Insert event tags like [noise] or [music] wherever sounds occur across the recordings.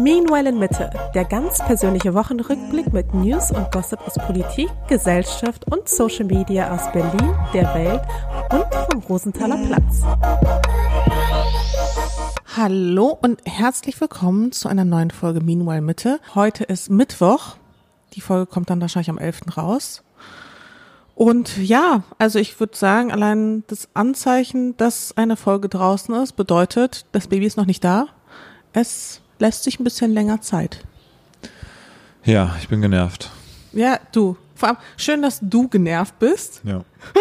Meanwhile in Mitte, der ganz persönliche Wochenrückblick mit News und Gossip aus Politik, Gesellschaft und Social Media aus Berlin, der Welt und vom Rosenthaler Platz. Hallo und herzlich willkommen zu einer neuen Folge Meanwhile Mitte. Heute ist Mittwoch. Die Folge kommt dann wahrscheinlich am 11. raus. Und ja, also ich würde sagen, allein das Anzeichen, dass eine Folge draußen ist, bedeutet, das Baby ist noch nicht da. Es lässt sich ein bisschen länger Zeit. Ja, ich bin genervt. Ja, du. Vor allem schön, dass du genervt bist. Ja. [laughs]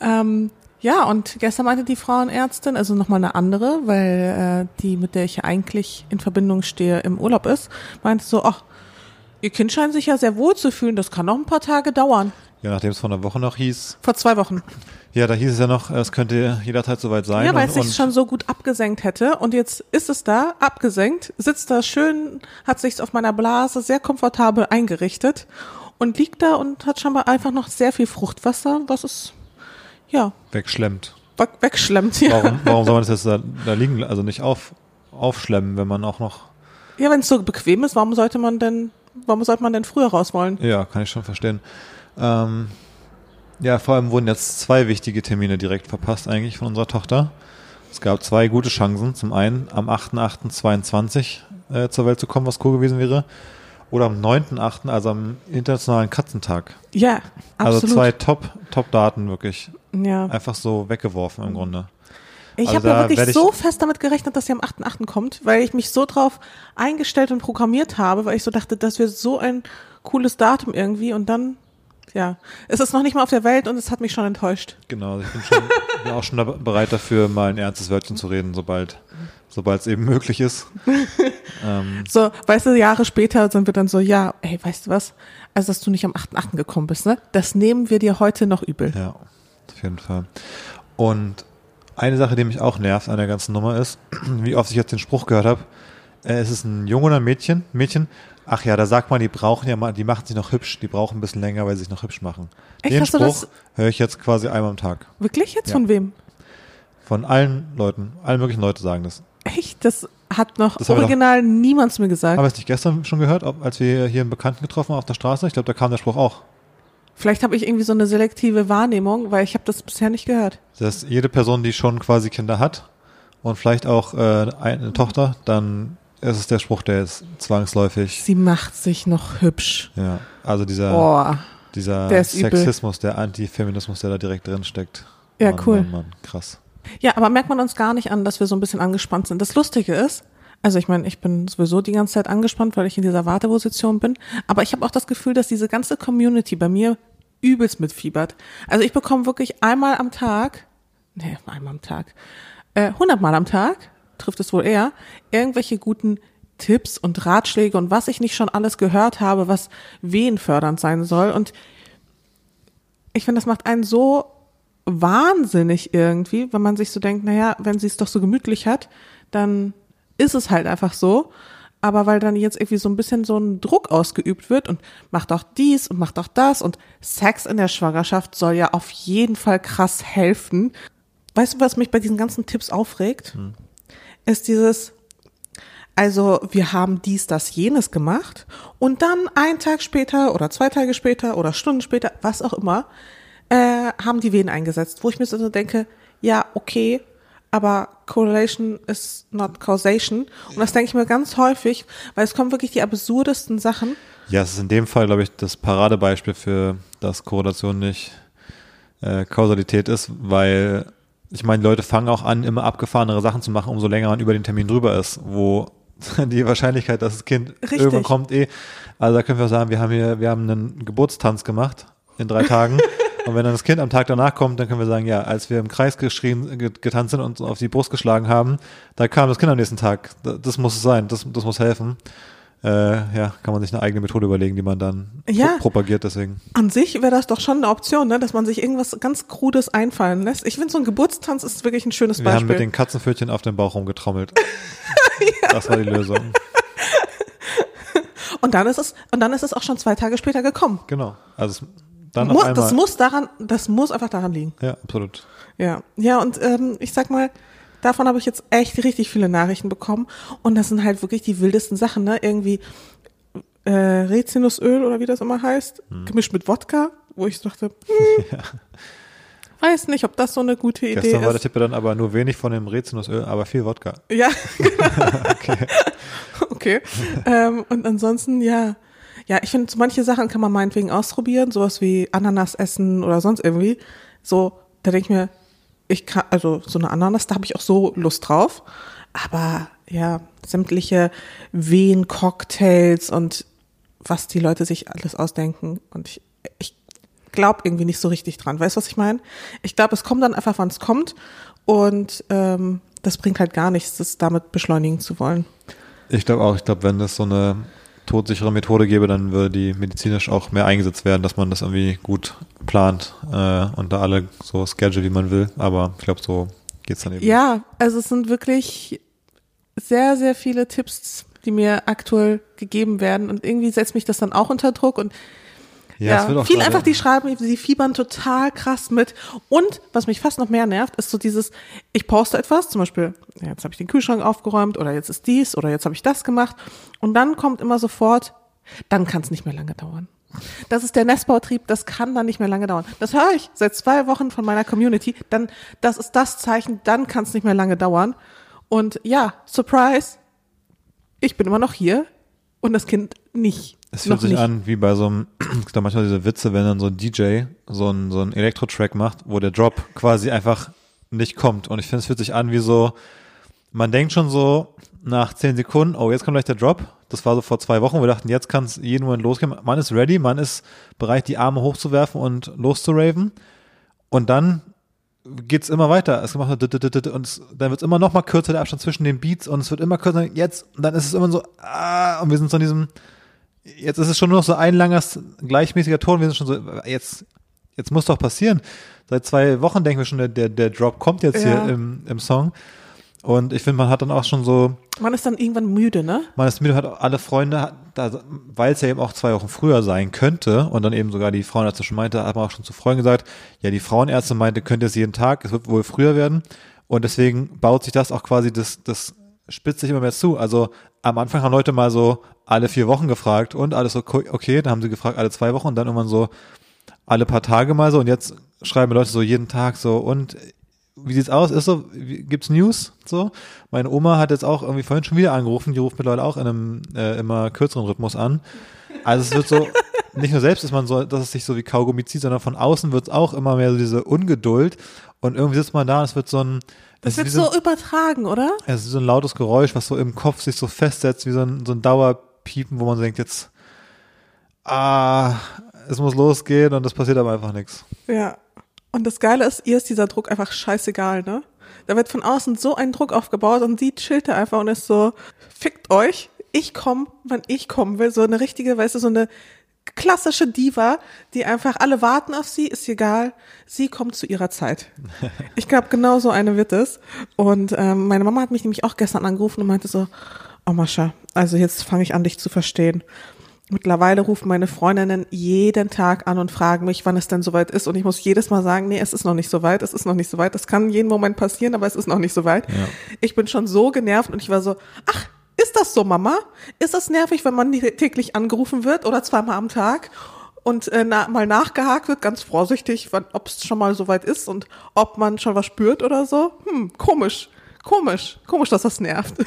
Ähm, ja, und gestern meinte die Frauenärztin, also nochmal eine andere, weil äh, die, mit der ich eigentlich in Verbindung stehe, im Urlaub ist, meinte so, ach, ihr Kind scheint sich ja sehr wohl zu fühlen, das kann noch ein paar Tage dauern. Ja, nachdem es vor einer Woche noch hieß. Vor zwei Wochen. Ja, da hieß es ja noch, es könnte jederzeit soweit sein. Ja, weil es sich schon so gut abgesenkt hätte. Und jetzt ist es da, abgesenkt, sitzt da schön, hat sich's auf meiner Blase sehr komfortabel eingerichtet und liegt da und hat scheinbar einfach noch sehr viel Fruchtwasser, was es, ja, wegschlemmt. weg- wegschlemmt. Ja, Warum, warum soll man das jetzt da, da liegen, also nicht auf, aufschlemmen, wenn man auch noch, ja wenn es so bequem ist, warum sollte man denn, warum sollte man denn früher raus wollen? ja, kann ich schon verstehen. Ähm, ja, vor allem wurden jetzt zwei wichtige Termine direkt verpasst eigentlich von unserer Tochter. Es gab zwei gute Chancen. Zum einen am 8.8.22 äh, zur Welt zu kommen, was cool gewesen wäre. Oder am 9.8., also am Internationalen Katzentag. Ja, absolut. Also zwei Top, Top-Daten wirklich ja. einfach so weggeworfen im Grunde. Ich also habe ja wirklich so fest damit gerechnet, dass sie am 8.8. kommt, weil ich mich so drauf eingestellt und programmiert habe, weil ich so dachte, das wird so ein cooles Datum irgendwie und dann, ja, es ist noch nicht mal auf der Welt und es hat mich schon enttäuscht. Genau, ich bin, schon, bin auch schon bereit dafür, mal ein ernstes Wörtchen zu reden, sobald sobald es eben möglich ist. [laughs] ähm, So, weißt du, Jahre später sind wir dann so, ja, ey, weißt du was? Also, dass du nicht am 8.8. gekommen bist, ne? Das nehmen wir dir heute noch übel. ja, auf jeden Fall. Und eine Sache, die mich auch nervt an der ganzen Nummer ist, [clears throat] wie oft ich jetzt den Spruch gehört habe, äh, ist es ein Junge oder ein Mädchen? Mädchen? Ach ja, da sagt man, die brauchen ja mal, die machen sich noch hübsch, die brauchen ein bisschen länger, weil sie sich noch hübsch machen. Echt? Den Hast du Spruch das- höre ich jetzt quasi einmal am Tag. Wirklich jetzt Ja. von wem? Von allen Leuten, allen möglichen Leute sagen das. Echt? Das hat noch Das original niemand zu mir gesagt. Haben wir es nicht gestern schon gehört, als wir hier einen Bekannten getroffen haben auf der Straße? Ich glaube, da kam der Spruch auch. Vielleicht habe ich irgendwie so eine selektive Wahrnehmung, weil ich habe das bisher nicht gehört. Dass jede Person, die schon quasi Kinder hat und vielleicht auch äh, eine Tochter, dann ist es der Spruch, der ist zwangsläufig. Sie macht sich noch hübsch. Ja, also dieser, Boah. dieser der ist übel. Sexismus, der Antifeminismus, der da direkt drin steckt. Ja, Mann, cool. Mann, Mann, krass. Ja, aber merkt man uns gar nicht an, dass wir so ein bisschen angespannt sind. Das Lustige ist, also ich meine, ich bin sowieso die ganze Zeit angespannt, weil ich in dieser Warteposition bin, aber ich habe auch das Gefühl, dass diese ganze Community bei mir übelst mitfiebert. Also ich bekomme wirklich einmal am Tag, nee, einmal am Tag, äh, hundertmal am Tag, trifft es wohl eher, irgendwelche guten Tipps und Ratschläge und was ich nicht schon alles gehört habe, was wehenfördernd sein soll und ich finde, das macht einen so wahnsinnig irgendwie, wenn man sich so denkt, naja, wenn sie es doch so gemütlich hat, dann ist es halt einfach so. Aber weil dann jetzt irgendwie so ein bisschen so ein Druck ausgeübt wird und macht auch dies und macht auch das und Sex in der Schwangerschaft soll ja auf jeden Fall krass helfen. Weißt du, was mich bei diesen ganzen Tipps aufregt? Ist dieses, also wir haben dies, das, jenes gemacht und dann einen Tag später oder zwei Tage später oder Stunden später, was auch immer, äh, haben die Venen eingesetzt, wo ich mir so denke, ja, okay, aber Correlation is not causation. Und das denke ich mir ganz häufig, weil es kommen wirklich die absurdesten Sachen. Ja, es ist in dem Fall, glaube ich, das Paradebeispiel für, dass Korrelation nicht äh, Kausalität ist, weil ich meine, Leute fangen auch an, immer abgefahrenere Sachen zu machen, umso länger man über den Termin drüber ist, wo [laughs] die Wahrscheinlichkeit, dass das Kind Richtig. irgendwann kommt, eh. Also da können wir sagen, wir haben hier, wir haben einen Geburtstanz gemacht in drei Tagen. [laughs] Und wenn dann das Kind am Tag danach kommt, dann können wir sagen, ja, als wir im Kreis geschrien, get- getanzt sind und auf die Brust geschlagen haben, da kam das Kind am nächsten Tag. Das, das muss es sein, das, das muss helfen. Äh, ja, kann man sich eine eigene Methode überlegen, die man dann pro Ja. propagiert, deswegen. An sich wäre das doch schon eine Option, ne? dass man sich irgendwas ganz Krudes einfallen lässt. Ich finde, so ein Geburtstanz ist wirklich ein schönes Wir haben Beispiel. mit den Katzenpfötchen auf dem Bauch rumgetrommelt. [laughs] Das war die Lösung. [laughs] und dann ist es, und dann ist es auch schon zwei Tage später gekommen. Genau. Also dann Mu auf einmal. das muss daran, das muss einfach daran liegen. ja, absolut. Ja, ja, und ähm, ich sag mal, Davon habe ich jetzt echt richtig viele Nachrichten bekommen. Und das sind halt wirklich die wildesten Sachen, ne? Irgendwie äh, Rizinusöl oder wie das immer heißt, Hm. gemischt mit Wodka, wo ich dachte, hm, [laughs] weiß nicht, ob das so eine gute Idee Gestern war der ist. Tipp dann aber nur wenig von dem Rizinusöl, aber viel Wodka. Ja, [laughs] genau. [laughs] okay. ähm, und ansonsten, ja. Ja, ich finde, so manche Sachen kann man meinetwegen ausprobieren, sowas wie Ananas essen oder sonst irgendwie. So, da denke ich mir, ich kann, also so eine Ananas, da habe ich auch so Lust drauf. Aber ja, sämtliche Wehen-Cocktails und was die Leute sich alles ausdenken. Und ich, ich glaube irgendwie nicht so richtig dran. Weißt du, was ich meine? Ich glaube, es kommt dann einfach, wann es kommt. Und ähm, das bringt halt gar nichts, das damit beschleunigen zu wollen. Ich glaube auch, ich glaube, wenn es so eine todsichere Methode gäbe, dann würde die medizinisch auch mehr eingesetzt werden, dass man das irgendwie gut plant äh, und da alle so schedule, wie man will. Aber ich glaube, so geht's dann eben. Ja, also es sind wirklich sehr, sehr viele Tipps, die mir aktuell gegeben werden. Und irgendwie setzt mich das dann auch unter Druck und ja, auch viel einfach, die schreiben, sie fiebern total krass mit. Und was mich fast noch mehr nervt, ist so dieses, ich poste etwas, zum Beispiel, ja, jetzt habe ich den Kühlschrank aufgeräumt oder jetzt ist dies oder jetzt habe ich das gemacht. Und dann kommt immer sofort, dann kann es nicht mehr lange dauern. Das ist der Nestbautrieb, das kann dann nicht mehr lange dauern. Das höre ich seit zwei Wochen von meiner Community. Dann, das ist das Zeichen, dann kann es nicht mehr lange dauern. Und ja, Surprise, ich bin immer noch hier und das Kind nicht. Es fühlt sich nicht. an wie bei so einem, [clears throat] es gibt da manchmal diese Witze, wenn dann so ein DJ so ein, so Elektro-Track macht, wo der Drop quasi einfach nicht kommt. Und ich finde, es fühlt sich an wie so, man denkt schon so nach zehn Sekunden, oh, jetzt kommt gleich der Drop. Das war so vor zwei Wochen, wo wir dachten, jetzt kann es jeden Moment losgehen. Man ist ready, man ist bereit, die Arme hochzuwerfen und loszuraven. Und dann geht's immer weiter. Es macht und es, dann wird's immer noch mal kürzer der Abstand zwischen den Beats und es wird immer kürzer. Jetzt, und dann ist es immer so, ah, und wir sind so in diesem, jetzt ist es schon nur noch so ein langer, gleichmäßiger Ton. Wir sind schon so, jetzt, jetzt muss doch passieren. Seit zwei Wochen denken wir schon, der, der, der Drop kommt jetzt Ja. hier im, im Song. Und ich finde, man hat dann auch schon so, Man ist dann irgendwann müde, ne? man ist müde, hat alle Freunde, weil es ja eben auch zwei Wochen früher sein könnte und dann eben sogar die Frauenärzte schon meinte, hat man auch schon zu Freunden gesagt, ja, die Frauenärzte meinte, könnte es jeden Tag, es wird wohl früher werden und deswegen baut sich das auch quasi, das, das spitzt sich immer mehr zu. Also am Anfang haben Leute mal so alle vier Wochen gefragt und alles so, okay, dann haben sie gefragt alle zwei Wochen und dann irgendwann so alle paar Tage mal so und jetzt schreiben Leute so jeden Tag so und wie sieht's aus? Ist so, gibt's News? So, meine Oma hat jetzt auch irgendwie vorhin schon wieder angerufen. Die ruft mittlerweile auch in einem äh, immer kürzeren Rhythmus an. Also es wird so, [laughs] nicht nur selbst ist man so, dass es sich so wie Kaugummi zieht, sondern von außen wird's auch immer mehr so diese Ungeduld. Und irgendwie sitzt man da und es wird so ein, Das es wird wie so übertragen, oder? es ist so ein lautes Geräusch, was so im Kopf sich so festsetzt, wie so ein, so ein Dauerpiepen, wo man so denkt, jetzt, ah, es muss losgehen und es passiert aber einfach nichts. Ja. Und das Geile ist, ihr ist dieser Druck einfach scheißegal, ne? Da wird von außen so ein Druck aufgebaut und sie chillt da einfach und ist so, fickt euch, ich komme, wann ich kommen will. So eine richtige, weißt du, so eine klassische Diva, die einfach alle warten auf sie, ist egal, sie kommt zu ihrer Zeit. [laughs] Ich glaube, genau so eine wird es. Und ähm, meine Mama hat mich nämlich auch gestern angerufen und meinte so, oh Mascha, also jetzt fange ich an, dich zu verstehen. Mittlerweile rufen meine Freundinnen jeden Tag an und fragen mich, wann es denn soweit ist. Und ich muss jedes Mal sagen, nee, es ist noch nicht soweit, es ist noch nicht soweit. Das kann jeden Moment passieren, aber es ist noch nicht soweit. Ich bin schon so genervt und ich war so, ach, ist das so, Mama? Ist das nervig, wenn man täglich angerufen wird oder zweimal am Tag? Und äh, na, mal nachgehakt wird, ganz vorsichtig, ob es schon mal soweit ist und ob man schon was spürt oder so. Hm, komisch, komisch, komisch, dass das nervt. [laughs]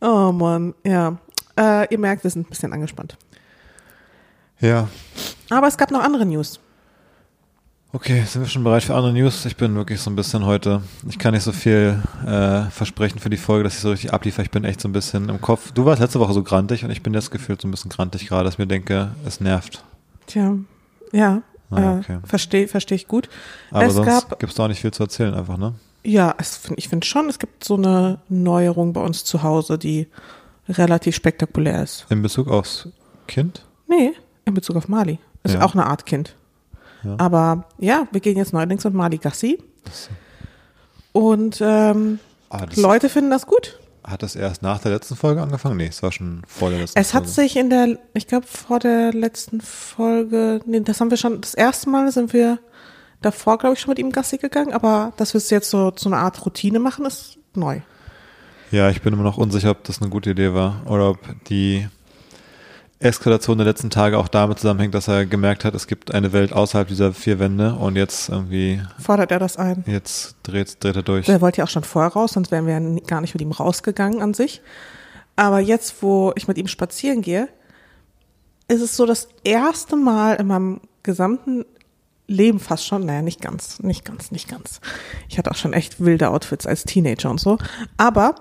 oh Mann, ja. Äh, ihr merkt, wir sind ein bisschen angespannt. Ja, Aber es gab noch andere News. Okay, sind wir schon bereit für andere News? Ich bin wirklich so ein bisschen heute, ich kann nicht so viel äh, versprechen für die Folge, dass ich so richtig abliefere. Ich bin echt so ein bisschen im Kopf. Du warst letzte Woche so grantig und ich bin jetzt gefühlt so ein bisschen grantig gerade, dass ich mir denke, es nervt. Tja, ja, Ah, äh, okay. verstehe versteh ich gut. Aber es sonst gab, gibt's da auch nicht viel zu erzählen einfach, ne? Ja, find- ich finde schon, es gibt so eine Neuerung bei uns zu Hause, die relativ spektakulär ist. In Bezug aufs Kind? Nee, in Bezug auf Mali. Ist Ja. auch eine Art Kind. Ja. Aber ja, wir gehen jetzt neuerdings mit Mali Gassi. Und ähm, Ah, Leute finden das gut. Hat das erst nach der letzten Folge angefangen? Nee, es war schon vor der letzten Es hat Folge. sich in der, ich glaube vor der letzten Folge, nee, das haben wir schon, das erste Mal sind wir davor, glaube ich, schon mit ihm Gassi gegangen, aber dass wir es jetzt so zu einer Art Routine machen, ist neu. Ja, ich bin immer noch unsicher, ob das eine gute Idee war oder ob die Eskalation der letzten Tage auch damit zusammenhängt, dass er gemerkt hat, es gibt eine Welt außerhalb dieser vier Wände und jetzt irgendwie, Fordert er das ein? jetzt dreht, dreht er durch. Der wollte ja auch schon vorher raus, sonst wären wir gar nicht mit ihm rausgegangen an sich. Aber jetzt, wo ich mit ihm spazieren gehe, ist es so das erste Mal in meinem gesamten Leben fast schon, naja, nicht ganz, nicht ganz, nicht ganz. Ich hatte auch schon echt wilde Outfits als Teenager und so. Aber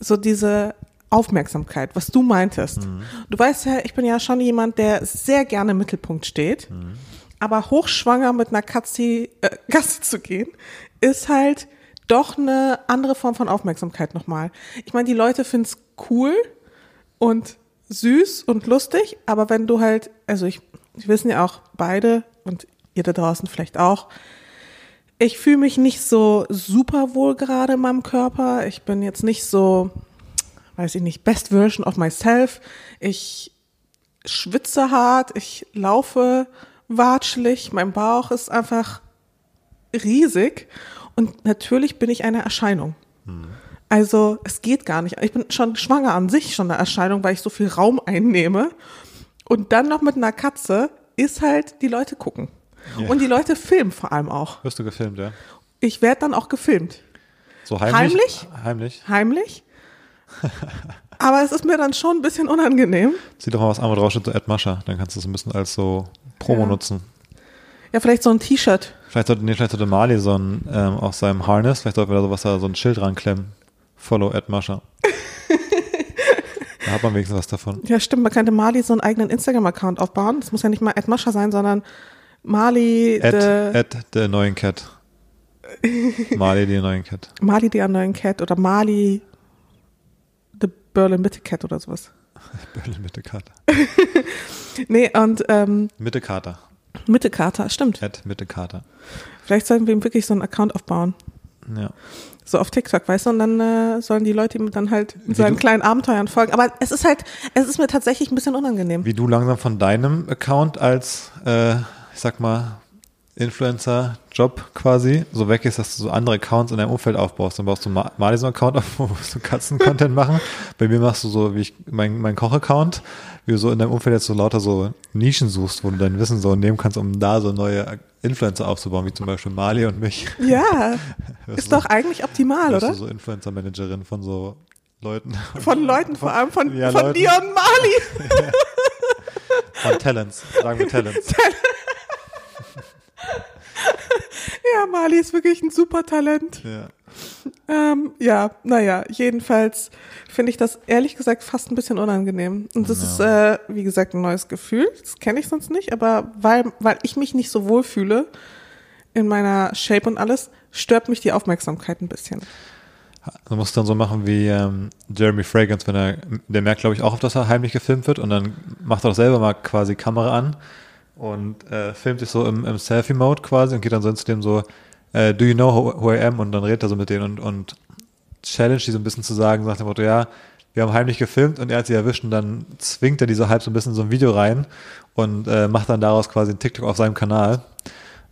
so diese Aufmerksamkeit, was du meintest. Du weißt ja, ich bin ja schon jemand, der sehr gerne im Mittelpunkt steht. Aber hochschwanger mit einer [laughs] Katze äh, Gasse zu gehen, ist halt doch eine andere Form von Aufmerksamkeit nochmal. Ich meine, die Leute finden's cool und süß und lustig, aber wenn du halt, also ich, wir wissen ja auch beide und ihr da draußen vielleicht auch, ich fühle mich nicht so super wohl gerade in meinem Körper. Ich bin jetzt nicht so, weiß ich nicht, best version of myself. Ich schwitze hart, ich laufe watschelig, mein Bauch ist einfach riesig und natürlich bin ich eine Erscheinung. Also es geht gar nicht. Ich bin schon schwanger an sich schon eine Erscheinung, weil ich so viel Raum einnehme. Und dann noch mit einer Katze ist halt, die Leute gucken. Ja. Und die Leute filmen vor allem auch. Wirst du gefilmt, ja? Ich werde dann auch gefilmt. So heimlich? Heimlich? Heimlich. Heimlich. [laughs] Aber es ist mir dann schon ein bisschen unangenehm. Zieh doch mal was an, wo drauf steht, so Ed Mascha. Dann kannst du es ein bisschen als so Promo Ja. nutzen. Ja, vielleicht so ein T-Shirt. Vielleicht sollte, nee, vielleicht sollte Mali so ein, ähm, auf seinem Harness, vielleicht sollte da sowas da, so ein Schild ranklemmen. Follow Ed Mascha. [laughs] da hat man wenigstens was davon. Ja, stimmt. Man könnte Mali so einen eigenen Instagram-Account aufbauen. Das muss ja nicht mal Ed Mascha sein, sondern Mali, Ed, the, Ed, der neuen Cat. [laughs] Mali, die neuen Cat. Mali, the Annoying Cat oder Mali, the Berlin Mitte Cat oder sowas. [laughs] Berlin Mitte Kater. [laughs] Nee, und ähm, Mitte Kater. Mitte Kater, stimmt. Ed Mitte Kater. Vielleicht sollten wir ihm wirklich so einen Account aufbauen. Ja. So auf TikTok, weißt du, und dann äh, sollen die Leute ihm dann halt in seinen du- kleinen Abenteuern folgen. Aber es ist halt, es ist mir tatsächlich ein bisschen unangenehm. Wie du langsam von deinem Account als, äh, ich sag mal, Influencer-Job quasi so weg ist, dass du so andere Accounts in deinem Umfeld aufbaust. Dann baust du Ma- Mali so einen Account auf, [laughs] wo musst du Katzen-Content machen. Bei mir machst du so, wie ich, mein, mein Koch-Account, wie du so in deinem Umfeld jetzt so lauter so Nischen suchst, wo du dein Wissen so nehmen kannst, um da so neue Influencer aufzubauen, wie zum Beispiel Mali und mich. Ja, [laughs] ist doch eigentlich optimal, oder? du so Influencer-Managerin von so Leuten. Von [laughs] Leuten, vor allem von, Ja, von Leuten. dir und Mali. Von Talents. Sagen wir Talents. Ja, Mali ist wirklich ein super Talent. Ja. Ähm, ja, naja, jedenfalls finde ich das ehrlich gesagt fast ein bisschen unangenehm. Und das ist, äh, wie gesagt, ein neues Gefühl. Das kenne ich sonst nicht, aber weil, weil ich mich nicht so wohl fühle in meiner Shape und alles, stört mich die Aufmerksamkeit ein bisschen. Du musst dann so machen wie ähm, Jeremy Fragrance, wenn er, der merkt, glaube ich, auch, dass er heimlich gefilmt wird und dann macht er doch selber mal quasi Kamera an und äh, filmt sich so im, im Selfie-Mode quasi und geht dann so zu dem so, äh, do you know who, I am? Und dann redet er so mit denen und, und challenge die so ein bisschen zu sagen, sagt dem Motto, ja, wir haben heimlich gefilmt und er hat sie erwischt und dann zwingt er die so halb so ein bisschen so ein Video rein und äh, macht dann daraus quasi ein TikTok auf seinem Kanal.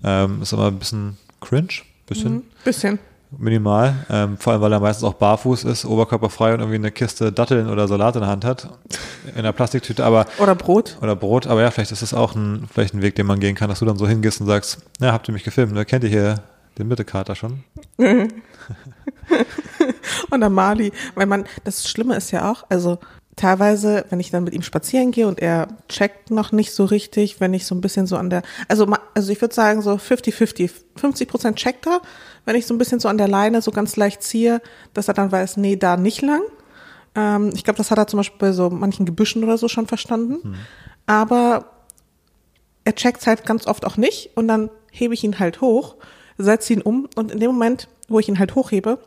Ähm, ist immer ein bisschen cringe, bisschen Bisschen. Minimal. Ähm, vor allem, weil er meistens auch barfuß ist, oberkörperfrei und irgendwie eine Kiste Datteln oder Salat in der Hand hat. In einer Plastiktüte, aber, Oder Brot. oder Brot. Aber ja, vielleicht ist es auch ein, vielleicht ein Weg, den man gehen kann, dass du dann so hingehst und sagst, ja, habt ihr mich gefilmt? Da kennt ihr hier den Mittekater schon. [laughs] Und der Mali, weil man, das Schlimme ist ja auch, also teilweise, wenn ich dann mit ihm spazieren gehe und er checkt noch nicht so richtig, wenn ich so ein bisschen so an der, also, also ich würde sagen so 50-50, 50 Prozent checkt er, wenn ich so ein bisschen so an der Leine so ganz leicht ziehe, dass er dann weiß, nee, da nicht lang. Ähm, ich glaube, das hat er zum Beispiel bei so manchen Gebüschen oder so schon verstanden. Aber er checkt halt ganz oft auch nicht und dann hebe ich ihn halt hoch, setze ihn um und in dem Moment, wo ich ihn halt hochhebe,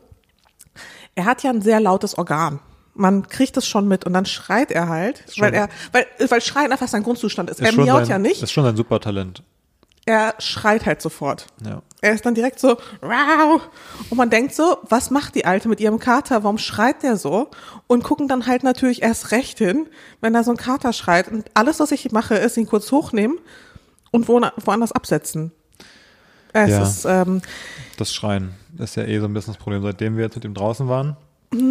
er hat ja ein sehr lautes Organ. Man kriegt es schon mit und dann schreit er halt, schon- weil er, weil, weil Schreien einfach sein Grundzustand ist. Ist er miaut sein, ja nicht, Ist schon ein super Talent. Er schreit halt sofort. Ja. Er ist dann direkt so, wow. Und man denkt so, was macht die Alte mit ihrem Kater? Warum schreit der so? Und gucken dann halt natürlich erst recht hin, wenn da so ein Kater schreit. Und alles, was ich mache, ist ihn kurz hochnehmen und wo, woanders absetzen. Es Ja. ist, ähm, Das Schreien ist ja eh so ein bisschen das Problem. Seitdem wir jetzt mit ihm draußen waren,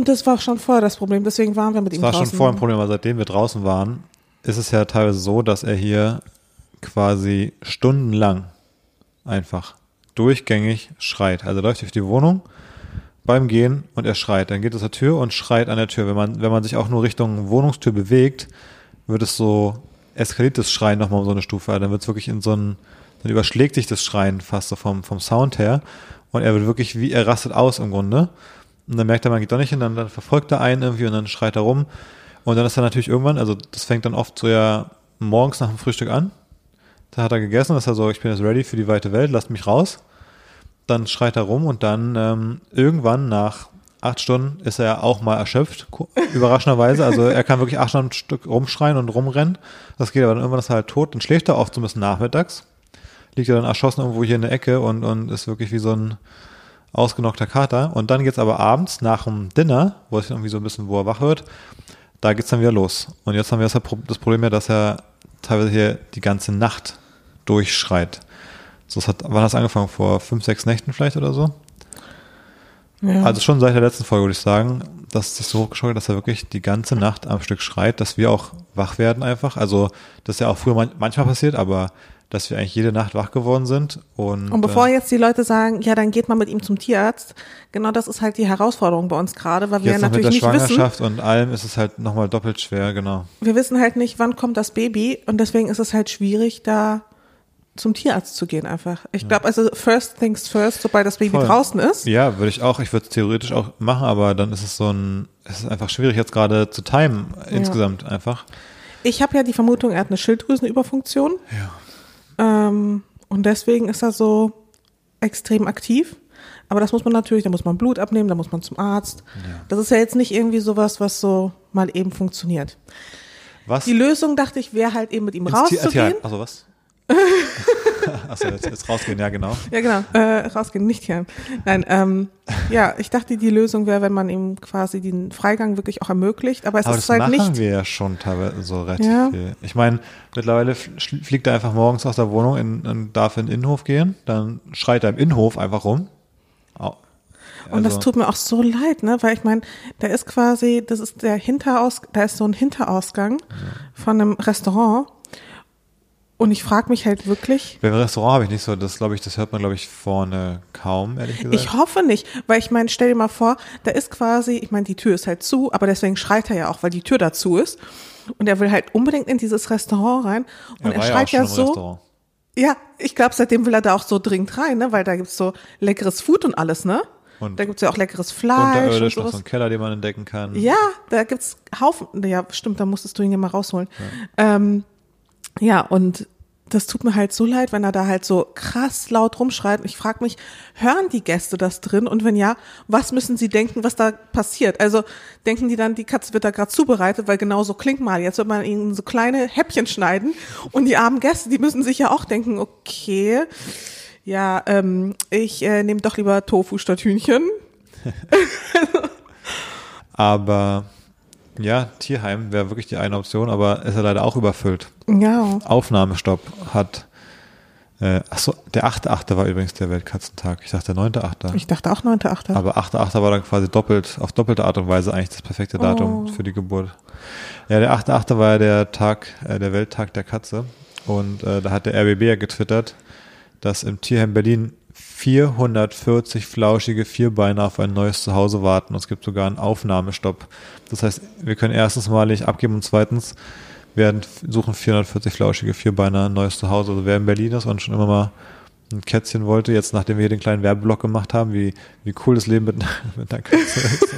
das war schon vorher das Problem, deswegen waren wir mit das ihm war draußen. schon vorher ein Problem, aber seitdem wir draußen waren, ist es ja teilweise so, dass er hier quasi stundenlang einfach durchgängig schreit. Also läuft durch die Wohnung beim Gehen und er schreit. Dann geht er zur Tür und schreit an der Tür. Wenn man, wenn man sich auch nur Richtung Wohnungstür bewegt, wird es so, eskaliert das Schreien nochmal um so eine Stufe. Also dann wird es wirklich in so ein, dann überschlägt sich das Schreien fast so vom, vom Sound her. Und er wird wirklich wie, er rastet aus im Grunde. Und dann merkt er, man geht doch nicht hin, dann, dann verfolgt er einen irgendwie und dann schreit er rum. Und dann ist er natürlich irgendwann, also das fängt dann oft so ja morgens nach dem Frühstück an. Da hat er gegessen, ist er so, ich bin jetzt ready für die weite Welt, lasst mich raus. Dann schreit er rum und dann ähm, irgendwann nach acht Stunden ist er auch mal erschöpft, [laughs] überraschenderweise. Also er kann wirklich acht Stunden am Stück rumschreien und rumrennen. Das geht aber dann irgendwann ist er halt tot. Dann schläft er oft so ein bisschen nachmittags. Liegt er dann erschossen irgendwo hier in der Ecke und, und ist wirklich wie so ein ausgenockter Kater. Und dann geht's aber abends nach dem Dinner, wo es irgendwie so ein bisschen, wo er wach wird, da geht's dann wieder los. Und jetzt haben wir das Problem ja, dass er teilweise hier die ganze Nacht durchschreit. So, das hat, wann hat das angefangen? Vor fünf, sechs Nächten vielleicht oder so? Ja. Also schon seit der letzten Folge würde ich sagen, dass es sich so hochgeschaukelt, dass er wirklich die ganze Nacht am Stück schreit, dass wir auch wach werden einfach. Also das ist ja auch früher man manchmal passiert, aber dass wir eigentlich jede Nacht wach geworden sind. Und, Und bevor äh, jetzt die Leute sagen, ja, dann geht man mit ihm zum Tierarzt, genau das ist halt die Herausforderung bei uns gerade, weil wir ja noch mit der natürlich nicht wissen, Schwangerschaft und allem ist es halt nochmal doppelt schwer, genau. wir wissen halt nicht, wann kommt das Baby und deswegen ist es halt schwierig, da zum Tierarzt zu gehen einfach. Ich glaube also first things first, sobald das Baby Voll. draußen ist. Ja, würde ich auch, ich würde es theoretisch auch machen, aber dann ist es so ein, es ist einfach schwierig jetzt gerade zu timen, insgesamt einfach. Ich habe ja die Vermutung, er hat eine Schilddrüsenüberfunktion. Ähm, und deswegen ist er so extrem aktiv. Aber das muss man natürlich, da muss man Blut abnehmen, da muss man zum Arzt. Das ist ja jetzt nicht irgendwie sowas, was so mal eben funktioniert. Was? Die Lösung, dachte ich, wäre halt eben mit ihm Ins Tier- rauszugehen. Tierheim. Also was? [laughs] Achso, jetzt, jetzt rausgehen, ja genau. Ja, genau. Äh, rausgehen, nicht hier. Nein, ähm, ja, ich dachte, die Lösung wäre, wenn man ihm quasi den Freigang wirklich auch ermöglicht. Aber es Aber ist das halt machen nicht. wir ja schon teilweise so relativ Ja. viel. Ich meine, mittlerweile fl- fliegt er einfach morgens aus der Wohnung in, und darf in den Innenhof gehen, dann schreit er im Innenhof einfach rum. Au. Und das Also- tut mir auch so leid, ne? Weil ich meine, da ist quasi, das ist der Hinteraus, da ist so ein Hinterausgang von einem Restaurant. Und ich frage mich halt wirklich, Beim Restaurant habe ich nicht so, das glaube ich, das hört man glaube ich vorne kaum, ehrlich gesagt. ich hoffe nicht, weil ich meine, stell dir mal vor, da ist quasi, ich meine, die Tür ist halt zu, aber deswegen schreit er ja auch, weil die Tür dazu ist. Und er will halt unbedingt in dieses Restaurant rein. Und er, war schreit ja, im so. Restaurant. Ja, ich glaube, seitdem will er da auch so dringend rein, ne? Weil da gibt's so leckeres Food und alles, ne? Und- da gibt's ja auch leckeres Fleisch und Unterirdisch noch sowas. so einen Keller, den man entdecken kann. Ja, da gibt's Haufen. Ja, stimmt, da musstest du ihn ja mal rausholen. Ja, ähm, ja und das tut mir halt so leid, wenn er da halt so krass laut rumschreit. Ich frage mich, hören die Gäste das drin? Und wenn ja, was müssen sie denken, was da passiert? Also denken die dann, die Katze wird da gerade zubereitet, weil genau so klingt mal. Jetzt wird man ihnen so kleine Häppchen schneiden. Und die armen Gäste, die müssen sich ja auch denken, okay, ja, ähm, ich äh, nehme doch lieber Tofu statt Hühnchen. [laughs] Aber ja, Tierheim wäre wirklich die eine Option, aber ist ja leider auch überfüllt. Ja. Aufnahmestopp hat. Äh, achso, der 8.8. war übrigens der Weltkatzentag. Ich dachte der 9.8. Ich dachte auch 9.8. Aber 8.8. war dann quasi doppelt, auf doppelte Art und Weise eigentlich das perfekte Datum Oh. für die Geburt. Ja, der 8.8. war ja der Tag, äh, der Welttag der Katze. Und äh, da hat der RBB ja getwittert, dass im Tierheim Berlin 440 flauschige Vierbeiner auf ein neues Zuhause warten. Und es gibt sogar einen Aufnahmestopp. Das heißt, wir können erstens mal nicht abgeben und zweitens werden, suchen 440 flauschige Vierbeiner ein neues Zuhause. Also wer in Berlin ist und schon immer mal ein Kätzchen wollte, jetzt nachdem wir hier den kleinen Werbeblock gemacht haben, wie, wie cool das Leben mit, [laughs] mit einer Katze ist.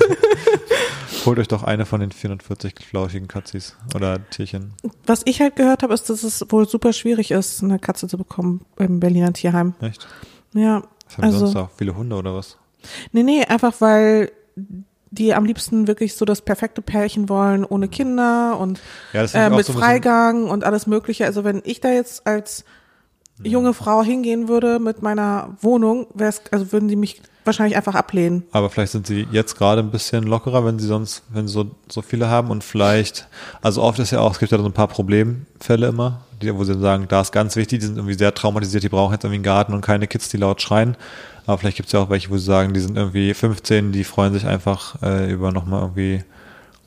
[laughs] Holt euch doch eine von den 440 flauschigen Katzis oder Tierchen. Was ich halt gehört habe, ist, dass es wohl super schwierig ist, eine Katze zu bekommen im Berliner Tierheim. Echt? Ja, Was haben die sonst also auch? Viele Hunde oder was? nee, nee, einfach weil die am liebsten wirklich so das perfekte Pärchen wollen, ohne Kinder und Ja, äh, mit so Freigang und alles Mögliche. Also wenn ich da jetzt als junge Frau hingehen würde mit meiner Wohnung, wär's, also würden die mich wahrscheinlich einfach ablehnen. Aber vielleicht sind sie jetzt gerade ein bisschen lockerer, wenn sie sonst, wenn sie so, so viele haben und vielleicht, also oft ist ja auch, es gibt ja so ein paar Problemfälle immer, die, wo sie sagen, da ist ganz wichtig, die sind irgendwie sehr traumatisiert, die brauchen jetzt irgendwie einen Garten und keine Kids, die laut schreien. Aber vielleicht gibt es ja auch welche, wo sie sagen, die sind irgendwie 15, die freuen sich einfach äh, über nochmal irgendwie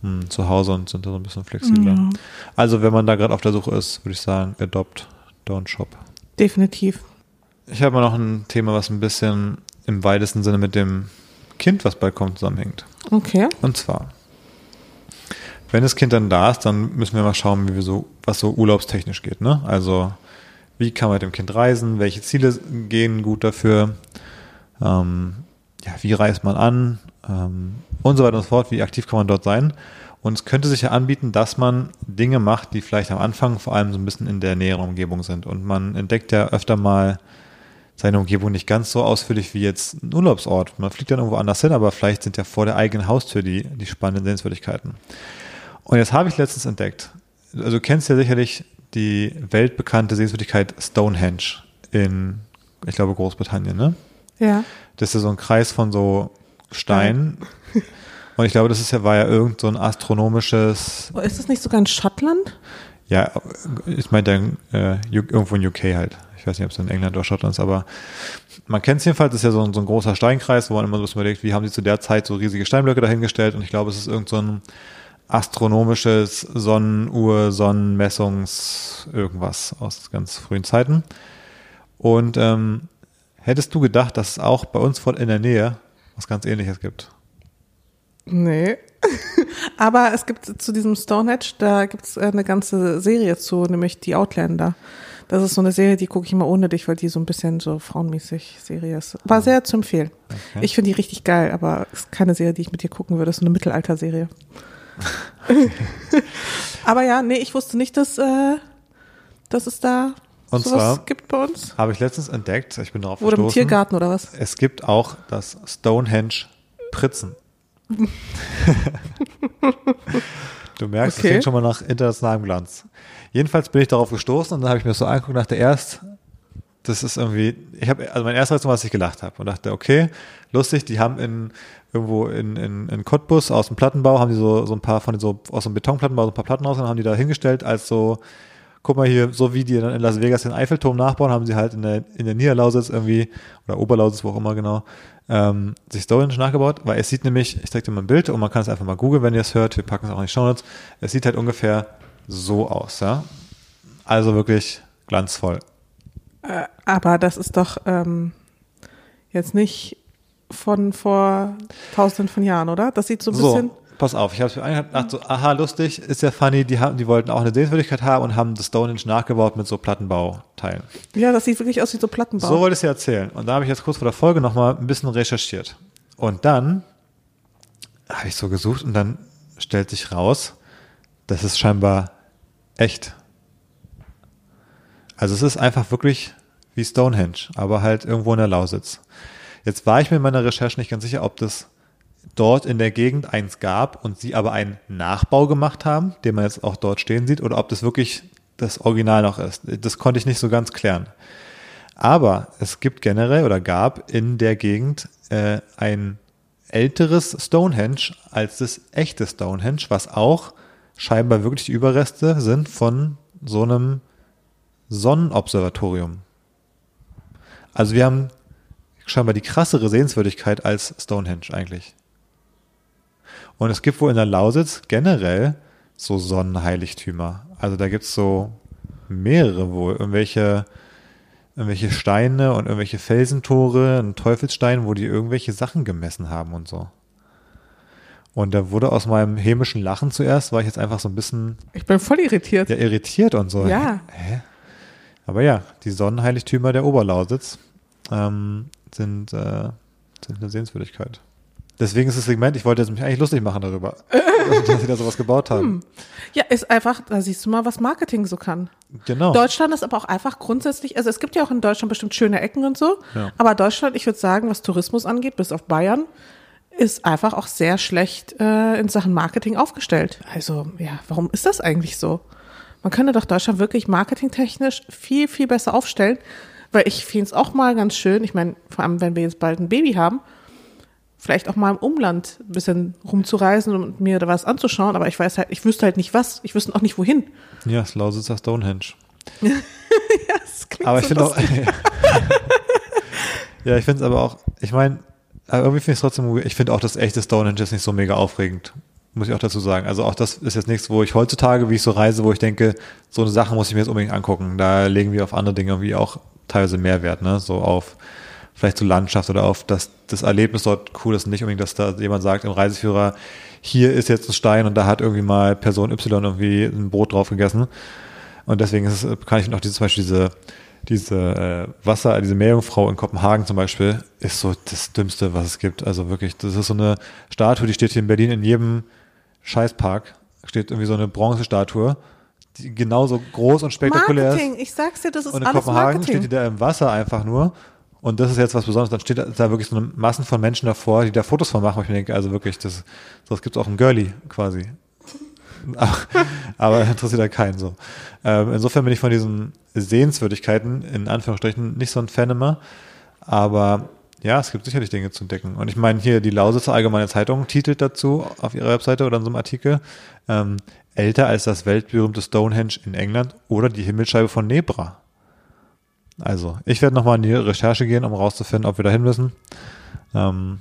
hm, zu Hause und sind da so ein bisschen flexibler. Ja. Also wenn man da gerade auf der Suche ist, würde ich sagen, adopt, don't shop. Definitiv. Ich habe noch ein Thema, was ein bisschen im weitesten Sinne mit dem Kind, was bald kommt, zusammenhängt. Okay. Und zwar, wenn das Kind dann da ist, dann müssen wir mal schauen, wie wir so, was so urlaubstechnisch geht. Ne? Also, wie kann man mit dem Kind reisen? Welche Ziele gehen gut dafür? Ähm, ja, wie reist man an? Ähm, und so weiter und so fort. Wie aktiv kann man dort sein? Und es könnte sich ja anbieten, dass man Dinge macht, die vielleicht am Anfang vor allem so ein bisschen in der näheren Umgebung sind. Und man entdeckt ja öfter mal seine Umgebung nicht ganz so ausführlich wie jetzt ein Urlaubsort. Man fliegt dann irgendwo anders hin, aber vielleicht sind ja vor der eigenen Haustür die, die spannenden Sehenswürdigkeiten. Und jetzt habe ich letztens entdeckt, also du kennst ja sicherlich die weltbekannte Sehenswürdigkeit Stonehenge in, ich glaube, Großbritannien, ne? Ja. Das ist ja so ein Kreis von so Steinen. Und ich glaube, das ist ja, war ja irgend so ein astronomisches, Ist das nicht sogar in Schottland? ja, ich meine äh, irgendwo in UK halt. Ich weiß nicht, ob es in England oder Schottland ist, aber man kennt es jedenfalls, das ist ja so ein, so ein großer Steinkreis, wo man immer so überlegt, wie haben sie zu der Zeit so riesige Steinblöcke dahingestellt und ich glaube, es ist irgend so ein astronomisches Sonnenuhr, Sonnenmessungs irgendwas aus ganz frühen Zeiten. Und ähm, hättest du gedacht, dass es auch bei uns in der Nähe was ganz ähnliches gibt? Nee. [laughs] Aber es gibt zu diesem Stonehenge, da gibt es eine ganze Serie zu, nämlich die Outlander. Das ist so eine Serie, die gucke ich immer ohne dich, weil die so ein bisschen so frauenmäßig Serie ist. War sehr zu empfehlen. Okay. Ich finde die richtig geil, aber ist keine Serie, die ich mit dir gucken würde. Das ist so eine Mittelalter-Serie. [laughs] aber ja, nee, ich wusste nicht, dass, äh, dass es da Und sowas zwar- gibt bei uns. Habe ich letztens entdeckt, ich bin darauf Oder im. Tiergarten oder was? Es gibt auch das Stonehenge Pritzen. [laughs] du merkst, Okay. es klingt schon mal nach internationalem Glanz. Jedenfalls bin ich darauf gestoßen und dann habe ich mir das so angeguckt und dachte erst, das ist irgendwie, ich habe, also mein erster Reaktion dass ich gelacht habe und dachte, okay, lustig, die haben in irgendwo in, in, in Cottbus aus dem Plattenbau, haben die so, so ein paar von so, aus dem Betonplattenbau so ein paar Platten raus und haben die da hingestellt als so, guck mal hier, so wie die dann in Las Vegas den Eiffelturm nachbauen, haben sie halt in der, in der Niederlausitz irgendwie, oder Oberlausitz, wo auch immer genau, ähm, sich Stonehenge nachgebaut, weil es sieht nämlich, ich zeig dir mal ein Bild und man kann es einfach mal googeln, wenn ihr es hört, wir packen es auch in die Shownotes, es sieht halt ungefähr so aus, ja. Also wirklich glanzvoll. Äh, aber das ist doch ähm, jetzt nicht von vor tausenden von Jahren, oder? Das sieht so ein bisschen. So, pass auf, ich habe es mir angedacht, so, aha, lustig, ist ja funny, die, haben, die wollten auch eine Sehenswürdigkeit haben und haben das Stonehenge nachgebaut mit so Plattenbauteilen. Ja, das sieht wirklich aus wie so Plattenbau. So wollte ich es dir erzählen. Und da habe ich jetzt kurz vor der Folge nochmal ein bisschen recherchiert. Und dann habe ich so gesucht und dann stellt sich raus, das ist scheinbar echt. Also es ist einfach wirklich wie Stonehenge, aber halt irgendwo in der Lausitz. Jetzt war ich mir in meiner Recherche nicht ganz sicher, ob das dort in der Gegend eins gab und sie aber einen Nachbau gemacht haben, den man jetzt auch dort stehen sieht, oder ob das wirklich das Original noch ist. Das konnte ich nicht so ganz klären. Aber es gibt generell oder gab in der Gegend äh, ein älteres Stonehenge als das echte Stonehenge, was auch scheinbar wirklich die Überreste sind von so einem Sonnenobservatorium. Also wir haben scheinbar die krassere Sehenswürdigkeit als Stonehenge eigentlich. Und es gibt wohl in der Lausitz generell so Sonnenheiligtümer. Also da gibt's so mehrere wohl, irgendwelche, irgendwelche Steine und irgendwelche Felsentore, ein Teufelsstein, wo die irgendwelche Sachen gemessen haben und so. Und da wurde aus meinem hämischen Lachen zuerst, war ich jetzt einfach so ein bisschen Ich bin voll irritiert. ja, irritiert und so. Ja. Hä? Aber ja, die Sonnenheiligtümer der Oberlausitz ähm, sind, äh, sind eine Sehenswürdigkeit. Deswegen ist das Segment, ich wollte jetzt mich eigentlich lustig machen darüber, [laughs] dass sie da sowas gebaut haben. Ja, ist einfach, da siehst du mal, was Marketing so kann. Genau. Deutschland ist aber auch einfach grundsätzlich, also es gibt ja auch in Deutschland bestimmt schöne Ecken und so, Ja. aber Deutschland, ich würde sagen, was Tourismus angeht, bis auf Bayern, ist einfach auch sehr schlecht äh, in Sachen Marketing aufgestellt. Also ja, warum ist das eigentlich so? Man könnte doch Deutschland wirklich marketingtechnisch viel, viel besser aufstellen, weil ich finde es auch mal ganz schön, ich meine, vor allem wenn wir jetzt bald ein Baby haben, vielleicht auch mal im Umland ein bisschen rumzureisen und mir da was anzuschauen, aber ich weiß halt, ich wüsste halt nicht was, ich wüsste auch nicht wohin. Ja, das Lausitzer Stonehenge. [laughs] ja, das klingt Aber ich so finde auch, [laughs] ja, ich finde es aber auch, ich meine, aber irgendwie finde ich es trotzdem, ich finde auch das echte Stonehenge ist nicht so mega aufregend. Muss ich auch dazu sagen. Also auch das ist jetzt nichts, wo ich heutzutage, wie ich so reise, wo ich denke, so eine Sache muss ich mir jetzt unbedingt angucken. Da legen wir auf andere Dinge irgendwie auch teilweise Mehrwert, ne? So auf vielleicht so Landschaft oder auf das, das Erlebnis dort cool ist. Nicht unbedingt, dass da jemand sagt im Reiseführer, hier ist jetzt ein Stein und da hat irgendwie mal Person Y irgendwie ein Brot drauf gegessen. Und deswegen ist kann ich auch diese, zum Beispiel diese, diese äh, Wasser, diese Meerjungfrau in Kopenhagen zum Beispiel, ist so das Dümmste, was es gibt. Also wirklich, das ist so eine Statue, die steht hier in Berlin in jedem Scheißpark, steht irgendwie so eine Bronzestatue, die genauso groß und spektakulär ist. Marketing, ich sag's dir, das ist Und in alles Kopenhagen steht die Marketing. da im Wasser einfach nur. Und das ist jetzt was Besonderes. Dann steht da, wirklich so eine Massen von Menschen davor, die da Fotos von machen. wo Ich mir denke, also wirklich, das, das gibt's auch im Girlie quasi. Aber, interessiert ja keinen so. Ähm, insofern bin ich von diesen Sehenswürdigkeiten, in Anführungsstrichen, nicht so ein Fan immer. Aber ja, es gibt sicherlich Dinge zu entdecken. Und ich meine, hier die Lausitzer Allgemeine Zeitung titelt dazu auf ihrer Webseite oder in so einem Artikel, ähm, älter als das weltberühmte Stonehenge in England oder die Himmelsscheibe von Nebra. Also, ich werde nochmal in die Recherche gehen, um rauszufinden, ob wir dahin müssen. Ähm,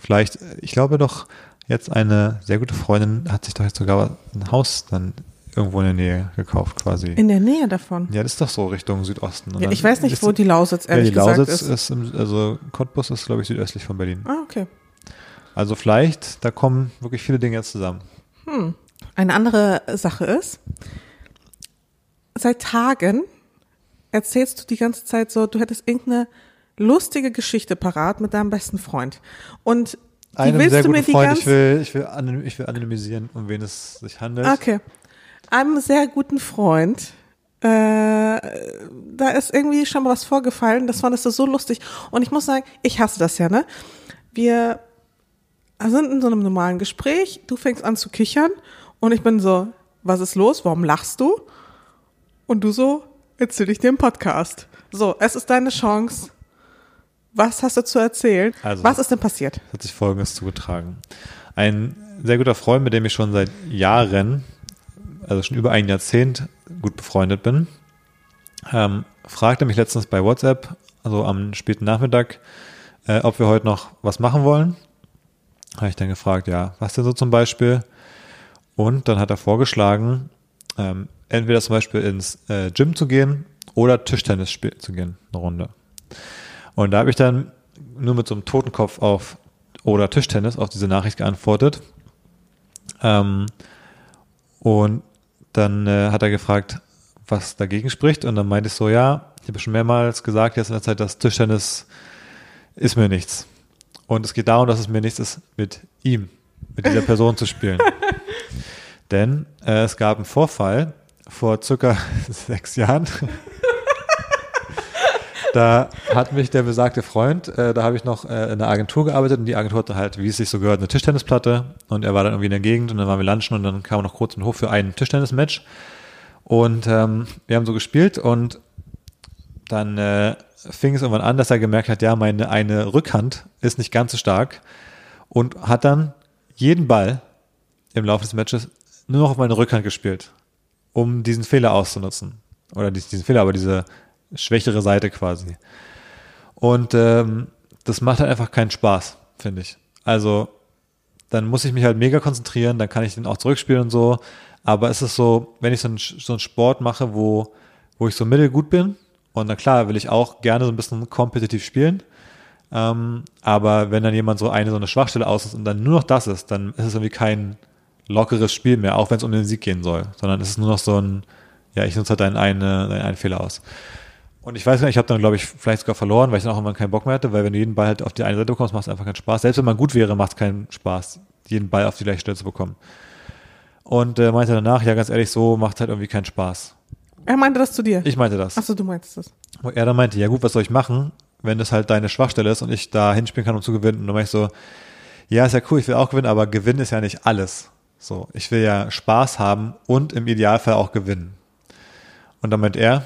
vielleicht, ich glaube doch, jetzt eine sehr gute Freundin hat sich doch jetzt sogar ein Haus dann irgendwo in der Nähe gekauft, quasi. In der Nähe davon. ja, das ist doch so Richtung Südosten. Ja, ich weiß nicht, wo die Lausitz ja, ehrlich die Lausitz ist. ist, im, also Cottbus ist, glaube ich, südöstlich von Berlin. Ah, okay. Also vielleicht, da kommen wirklich viele Dinge jetzt zusammen. Eine andere Sache ist, seit Tagen erzählst du die ganze Zeit so, du hättest irgendeine lustige Geschichte parat mit deinem besten Freund. Und Einem willst sehr du mir guten die Freund, ich will, ich will, anonym, ich will anonymisieren, um wen es sich handelt. Okay. Einem sehr guten Freund, äh, da ist irgendwie schon mal was vorgefallen, das fandest du so lustig. Und ich muss sagen, ich hasse das ja, ne? Wir sind in so einem normalen Gespräch, du fängst an zu kichern und ich bin so, was ist los? Warum lachst du? Und du so, erzähl ich dir im Podcast. So, es ist deine Chance. Was hast du zu erzählen? Also- was ist denn passiert? hat sich Folgendes zugetragen. Ein sehr guter Freund, mit dem ich schon seit Jahren, also schon über ein Jahrzehnt gut befreundet bin, ähm, fragte mich letztens bei WhatsApp, also am späten Nachmittag, äh, ob wir heute noch was machen wollen. Habe ich dann gefragt, ja, was denn so zum Beispiel? Und dann hat er vorgeschlagen, ähm, entweder zum Beispiel ins äh, Gym zu gehen oder Tischtennis spielen zu gehen, eine Runde. Und da habe ich dann nur mit so einem Totenkopf auf oder Tischtennis auf diese Nachricht geantwortet. Ähm, und dann äh, hat er gefragt, was dagegen spricht. Und dann meinte ich so, ja, ich habe schon mehrmals gesagt jetzt in der Zeit, dass Tischtennis ist mir nichts. Und es geht darum, dass es mir nichts ist, mit ihm, mit dieser Person zu spielen. [laughs] Denn äh, es gab einen Vorfall vor circa [laughs] sechs Jahren. Da hat mich der besagte Freund, äh, da habe ich noch äh, in der Agentur gearbeitet und die Agentur hatte halt, wie es sich so gehört, eine Tischtennisplatte und er war dann irgendwie in der Gegend und dann waren wir lunchen und dann kam er noch kurz in den Hof für ein Tischtennismatch und ähm, wir haben so gespielt und dann äh, fing es irgendwann an, dass er gemerkt hat, ja, meine eine Rückhand ist nicht ganz so stark und hat dann jeden Ball im Laufe des Matches nur noch auf meine Rückhand gespielt, um diesen Fehler auszunutzen. Oder dies- diesen Fehler, aber diese schwächere Seite quasi. Und ähm, das macht halt einfach keinen Spaß, finde ich. Also dann muss ich mich halt mega konzentrieren, dann kann ich den auch zurückspielen und so. Aber es ist so, wenn ich so einen, so einen Sport mache, wo, wo ich so mittelgut bin, und na klar will ich auch gerne so ein bisschen kompetitiv spielen, ähm, aber wenn dann jemand so eine so eine Schwachstelle aus und dann nur noch das ist, dann ist es irgendwie kein lockeres Spiel mehr, auch wenn es um den Sieg gehen soll, sondern es ist nur noch so ein, ja, ich nutze halt deinen, eine, deinen einen Fehler aus. Und ich weiß gar nicht, ich habe dann, glaube ich, vielleicht sogar verloren, weil ich dann auch irgendwann keinen Bock mehr hatte, weil wenn du jeden Ball halt auf die eine Seite bekommst, macht es einfach keinen Spaß. Selbst wenn man gut wäre, macht es keinen Spaß, jeden Ball auf die gleiche Stelle zu bekommen. Und äh, meinte danach, ja, ganz ehrlich, so macht halt irgendwie keinen Spaß. Er meinte das zu dir. Ich meinte das. Achso, du meinst das. Wo er dann meinte, ja gut, was soll ich machen, wenn das halt deine Schwachstelle ist und ich da hinspielen kann, um zu gewinnen. Und dann meinte ich so, ja, ist ja cool, ich will auch gewinnen, aber gewinnen ist ja nicht alles. So, ich will ja Spaß haben und im Idealfall auch gewinnen. Und dann meint er,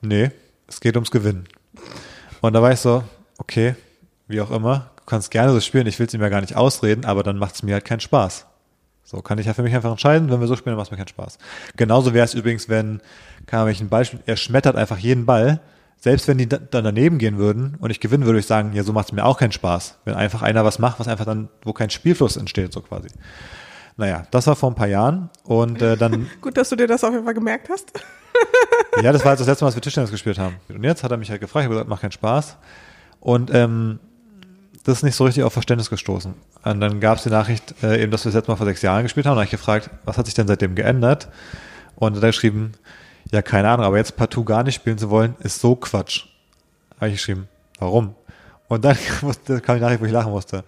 nee, es geht ums Gewinnen. Und da war ich so, okay, wie auch immer, kannst gerne so spielen, ich will es ihm ja gar nicht ausreden, aber dann macht es mir halt keinen Spaß. So kann ich ja für mich einfach entscheiden, wenn wir so spielen, dann macht es mir keinen Spaß. Genauso wäre es übrigens, wenn, kann ich ein Beispiel, er schmettert einfach jeden Ball, selbst wenn die dann daneben gehen würden und ich gewinnen würde ich sagen, ja, so macht es mir auch keinen Spaß. Wenn einfach einer was macht, was einfach dann, wo kein Spielfluss entsteht, so quasi. Naja, das war vor ein paar Jahren und äh, dann. [laughs] Gut, dass du dir das auf jeden Fall gemerkt hast. [laughs] ja, das war jetzt das letzte Mal, als wir Tischtennis gespielt haben. Und jetzt hat er mich halt gefragt, ich habe gesagt, macht keinen Spaß. Und ähm, das ist nicht so richtig auf Verständnis gestoßen. Und dann gab es die Nachricht, äh, eben, dass wir das letzte Mal vor sechs Jahren gespielt haben. Und da habe ich gefragt, was hat sich denn seitdem geändert? Und dann hat er geschrieben, ja, keine Ahnung, aber jetzt partout gar nicht spielen zu wollen, ist so Quatsch. Habe ich geschrieben, warum? Und dann [laughs] kam die Nachricht, wo ich lachen musste.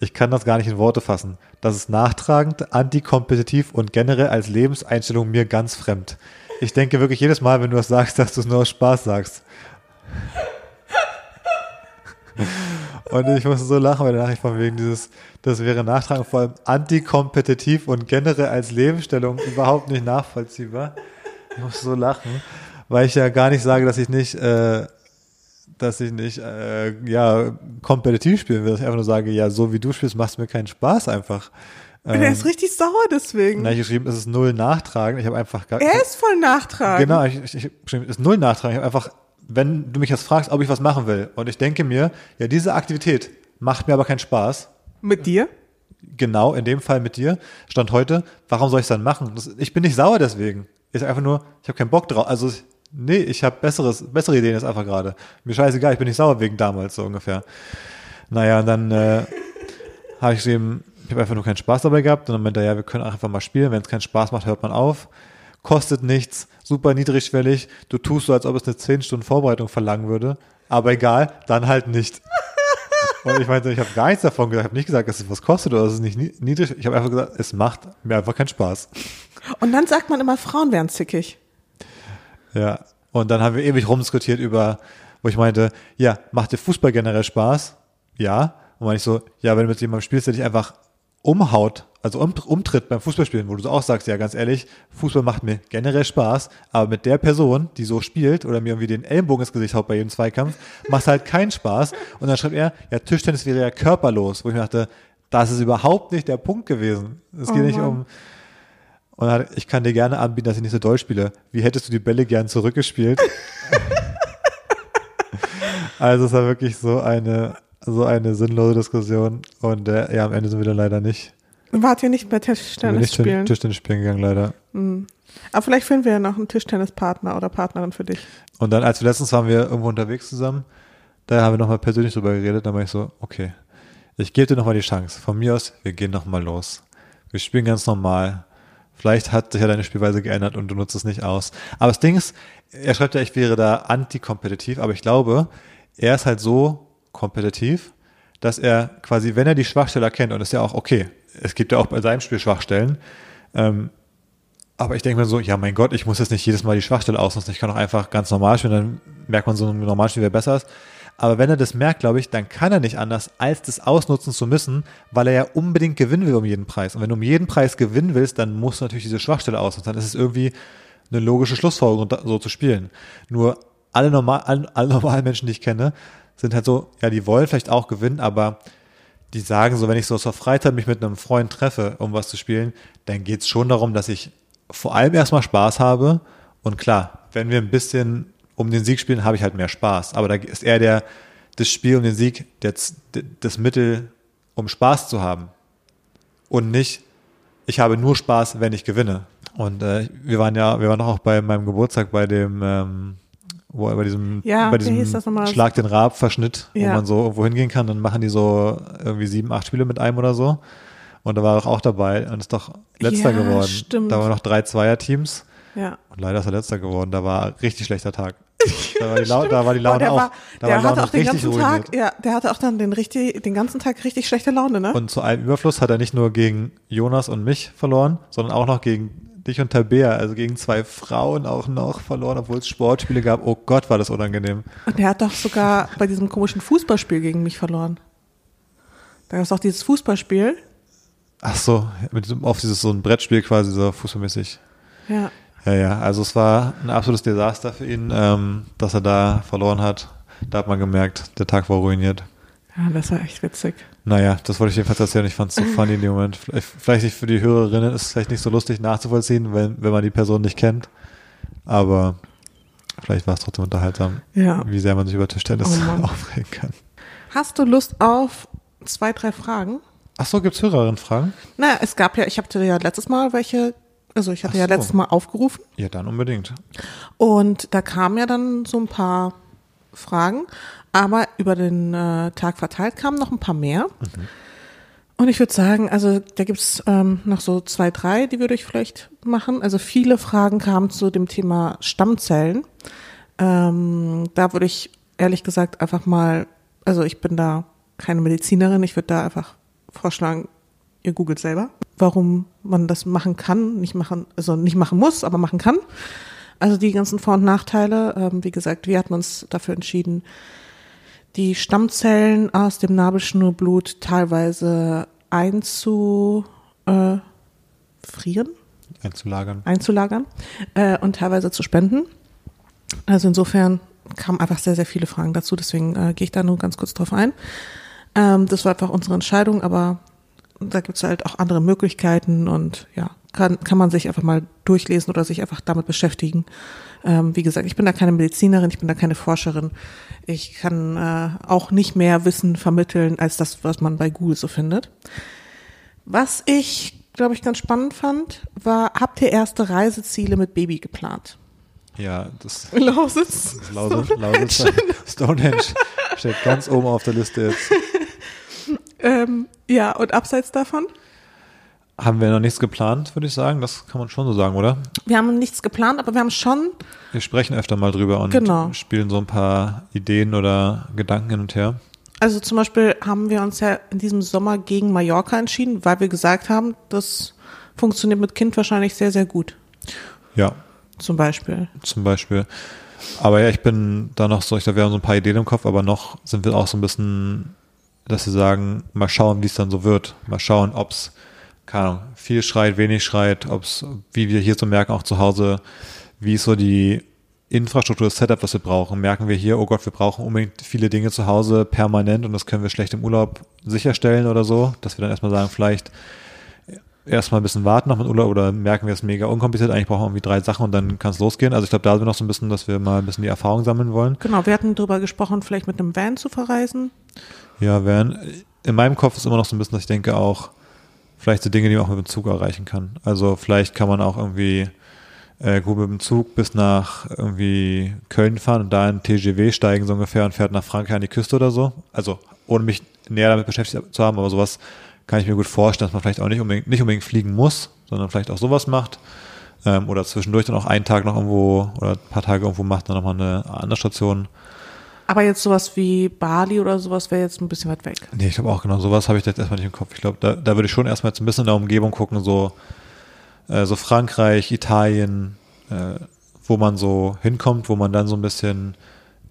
Ich kann das gar nicht in Worte fassen. Das ist nachtragend, antikompetitiv und generell als Lebenseinstellung mir ganz fremd. Ich denke wirklich jedes Mal, wenn du das sagst, dass du es nur aus Spaß sagst. Und ich musste so lachen bei der Nachricht von wegen dieses, das wäre nachtragend, vor allem antikompetitiv und generell als Lebensstellung überhaupt nicht nachvollziehbar. Ich musste so lachen, weil ich ja gar nicht sage, dass ich nicht äh, dass ich nicht äh, ja kompetitiv spielen will. Dass ich einfach nur sage, ja, so wie du spielst, macht mir keinen Spaß einfach. Ähm, er ist richtig sauer deswegen. Na, ich geschrieben, es ist null nachtragend. Ich habe einfach gar Er ist voll nachtragend. Genau, ich, ich, ich geschrieben, es ist null nachtragend. Ich habe einfach, wenn du mich jetzt fragst, ob ich was machen will, und ich denke mir, ja, diese Aktivität macht mir aber keinen Spaß. Mit dir? Genau, in dem Fall mit dir. Stand heute, warum soll ich es dann machen? Das, ich bin nicht sauer deswegen. Ist einfach nur, ich habe keinen Bock drauf. Also Nee, ich habe besseres, bessere Ideen jetzt einfach gerade. Mir scheißegal, ich bin nicht sauer wegen damals, so ungefähr. Naja, und dann äh, [laughs] habe ich eben, ich habe einfach nur keinen Spaß dabei gehabt und dann meinte er, ja, wir können einfach mal spielen, wenn es keinen Spaß macht, hört man auf. Kostet nichts, super niedrigschwellig, du tust so, als ob es eine 10 Stunden Vorbereitung verlangen würde, aber egal, dann halt nicht. [laughs] Und ich meinte, ich habe gar nichts davon gesagt, ich habe nicht gesagt, dass es was kostet oder dass es nicht niedrig. Ich habe einfach gesagt, es macht mir einfach keinen Spaß. Und dann sagt man immer, Frauen wären zickig. Ja. Und dann haben wir ewig rumdiskutiert über, wo ich meinte, ja, macht dir Fußball generell Spaß? Ja. Und meine ich so, ja, wenn du mit jemandem spielst, der dich einfach umhaut, also um, umtritt beim Fußballspielen, wo du so auch sagst, ja, ganz ehrlich, Fußball macht mir generell Spaß, aber mit der Person, die so spielt oder mir irgendwie den Ellenbogen ins Gesicht haut bei jedem Zweikampf, macht halt keinen Spaß. Und dann schreibt er, ja, Tischtennis wäre ja körperlos, wo ich mir dachte, das ist überhaupt nicht der Punkt gewesen. Es geht oh, nicht um, und hat, ich kann dir gerne anbieten, dass ich nicht so doll spiele. Wie hättest du die Bälle gern zurückgespielt? [laughs] also es war wirklich so eine, so eine sinnlose Diskussion. Und äh, ja, am Ende sind wir dann leider nicht. Wart ihr nicht bei Tischtennis nicht spielen? Tischtennis spielen gegangen, leider. Mhm. Aber vielleicht finden wir ja noch einen Tischtennispartner oder Partnerin für dich. Und dann, als wir letztens waren wir irgendwo unterwegs zusammen, da haben wir nochmal persönlich drüber geredet, da war ich so, okay, ich gebe dir nochmal die Chance. Von mir aus, wir gehen nochmal los. Wir spielen ganz normal. Vielleicht hat sich ja deine Spielweise geändert und du nutzt es nicht aus. Aber das Ding ist, er schreibt ja, ich wäre da antikompetitiv, aber ich glaube, er ist halt so kompetitiv, dass er quasi, wenn er die Schwachstelle erkennt, und das ist ja auch okay, es gibt ja auch bei seinem Spiel Schwachstellen, ähm, aber ich denke mir so, ja mein Gott, ich muss jetzt nicht jedes Mal die Schwachstelle ausnutzen, ich kann auch einfach ganz normal spielen, dann merkt man so ein normales Spiel, wer besser ist. Aber wenn er das merkt, glaube ich, dann kann er nicht anders, als das ausnutzen zu müssen, weil er ja unbedingt gewinnen will um jeden Preis. Und wenn du um jeden Preis gewinnen willst, dann musst du natürlich diese Schwachstelle ausnutzen. Dann ist es irgendwie eine logische Schlussfolgerung, so zu spielen. Nur alle, normal, alle, alle normalen Menschen, die ich kenne, sind halt so, ja, die wollen vielleicht auch gewinnen, aber die sagen so, wenn ich so zur Freizeit mich mit einem Freund treffe, um was zu spielen, dann geht es schon darum, dass ich vor allem erstmal Spaß habe. Und klar, wenn wir ein bisschen um den Sieg spielen, habe ich halt mehr Spaß. Aber da ist eher der, das Spiel um den Sieg das, das Mittel, um Spaß zu haben. Und nicht, ich habe nur Spaß, wenn ich gewinne. Und äh, wir waren ja, wir waren auch bei meinem Geburtstag bei dem, ähm, wo bei diesem, ja, bei diesem Schlag den Rab Verschnitt, ja. wo man so irgendwo hingehen kann, dann machen die so irgendwie sieben, acht Spiele mit einem oder so. Und da war er auch dabei und ist doch letzter ja, geworden. Stimmt. Da waren noch drei Zweierteams. Ja. Und leider ist er letzter geworden. Da war richtig schlechter Tag. [laughs] Da war die, Laune, da war die Laune auch. War, der war die Laune hatte auch den ganzen ruiniert. Tag, ja, der hatte auch dann den richtig, den ganzen Tag richtig schlechte Laune, ne? Und zu einem Überfluss hat er nicht nur gegen Jonas und mich verloren, sondern auch noch gegen dich und Tabea, also gegen zwei Frauen auch noch verloren, obwohl es Sportspiele gab. Oh Gott, war das unangenehm. Und der hat doch sogar bei diesem komischen Fußballspiel gegen mich verloren. Da gab es auch dieses Fußballspiel. Ach so, mit diesem, auf dieses so ein Brettspiel quasi, so fußballmäßig. Ja. Ja, ja, also es war ein absolutes Desaster für ihn, ähm, dass er da verloren hat. Da hat man gemerkt, der Tag war ruiniert. Ja, das war echt witzig. Naja, das wollte ich jedenfalls erzählen. Ich fand es so funny in dem Moment. Vielleicht, nicht für die Hörerinnen ist es vielleicht nicht so lustig nachzuvollziehen, wenn, wenn man die Person nicht kennt. Aber vielleicht war es trotzdem unterhaltsam, Ja. wie sehr man sich über Tischtennis Oh aufregen kann. Hast du Lust auf zwei, drei Fragen? Ach so, gibt's Hörerinnenfragen? Na, es gab ja, ich hatte ja letztes Mal welche, also ich hatte Ach ja so. letztes Mal aufgerufen Ja, dann unbedingt. und da kamen ja dann so ein paar Fragen, aber über den äh, Tag verteilt kamen noch ein paar mehr. Und ich würde sagen, also da gibt's ähm, noch so zwei, drei, die würde ich vielleicht machen. Also viele Fragen kamen zu dem Thema Stammzellen. Ähm, da würde ich ehrlich gesagt einfach mal, also ich bin da keine Medizinerin, ich würde da einfach vorschlagen, ihr googelt selber, warum man das machen kann, nicht machen, also nicht machen muss, aber machen kann. Also die ganzen Vor- und Nachteile. Ähm, wie gesagt, wir hatten uns dafür entschieden, die Stammzellen aus dem Nabelschnurblut teilweise einzu, äh, Einzulagern. einzulagern äh, und teilweise zu spenden. Also insofern kamen einfach sehr, sehr viele Fragen dazu, deswegen äh, gehe ich da nur ganz kurz drauf ein. Ähm, das war einfach unsere Entscheidung, aber da gibt es halt auch andere Möglichkeiten und ja, kann, kann man sich einfach mal durchlesen oder sich einfach damit beschäftigen. Ähm, wie gesagt, ich bin da keine Medizinerin, ich bin da keine Forscherin. Ich kann äh, auch nicht mehr Wissen vermitteln als das, was man bei Google so findet. Was ich, glaube ich, ganz spannend fand, war, habt ihr erste Reiseziele mit Baby geplant? Ja, das Lausitz. das Lausitz, Lausitz Stonehenge steht ganz oben auf der Liste jetzt. [laughs] Ähm, ja, und abseits davon? Haben wir noch nichts geplant, würde ich sagen. Das kann man schon so sagen, oder? Wir haben nichts geplant, aber wir haben schon, Wir sprechen öfter mal drüber und Genau. spielen so ein paar Ideen oder Gedanken hin und her. also zum Beispiel haben wir uns ja in diesem Sommer gegen Mallorca entschieden, weil wir gesagt haben, das funktioniert mit Kind wahrscheinlich sehr, sehr gut. Ja, Zum Beispiel. zum Beispiel. Aber ja, ich bin da noch so, ich glaube, wir haben so ein paar Ideen im Kopf, aber noch sind wir auch so ein bisschen, dass wir sagen, mal schauen, wie es dann so wird. Mal schauen, ob es, keine Ahnung, viel schreit, wenig schreit, ob es, wie wir hier so merken, auch zu Hause, wie ist so die Infrastruktur, das Setup, was wir brauchen. Merken wir hier, oh Gott, wir brauchen unbedingt viele Dinge zu Hause permanent und das können wir schlecht im Urlaub sicherstellen oder so, dass wir dann erstmal sagen, vielleicht erstmal ein bisschen warten noch mit Urlaub oder merken wir es mega unkompliziert, eigentlich brauchen wir irgendwie drei Sachen und dann kann es losgehen. Also ich glaube, da sind wir noch so ein bisschen, dass wir mal ein bisschen die Erfahrung sammeln wollen. Genau, wir hatten darüber gesprochen, vielleicht mit einem Van zu verreisen. Ja, wären, in meinem Kopf ist immer noch so ein bisschen, dass ich denke auch, vielleicht so Dinge, die man auch mit dem Zug erreichen kann. Also vielleicht kann man auch irgendwie äh, gut mit dem Zug bis nach irgendwie Köln fahren und da in TGW steigen so ungefähr und fährt nach Frankreich an die Küste oder so. Also ohne mich näher damit beschäftigt zu haben, aber sowas kann ich mir gut vorstellen, dass man vielleicht auch nicht unbedingt, nicht unbedingt fliegen muss, sondern vielleicht auch sowas macht. Ähm, oder zwischendurch dann auch einen Tag noch irgendwo oder ein paar Tage irgendwo macht, dann nochmal eine andere Station. Aber jetzt sowas wie Bali oder sowas wäre jetzt ein bisschen weit weg. Nee, ich glaube auch genau, sowas habe ich jetzt erstmal nicht im Kopf. Ich glaube, da, da würde ich schon erstmal jetzt ein bisschen in der Umgebung gucken, so, äh, so Frankreich, Italien, äh, wo man so hinkommt, wo man dann so ein bisschen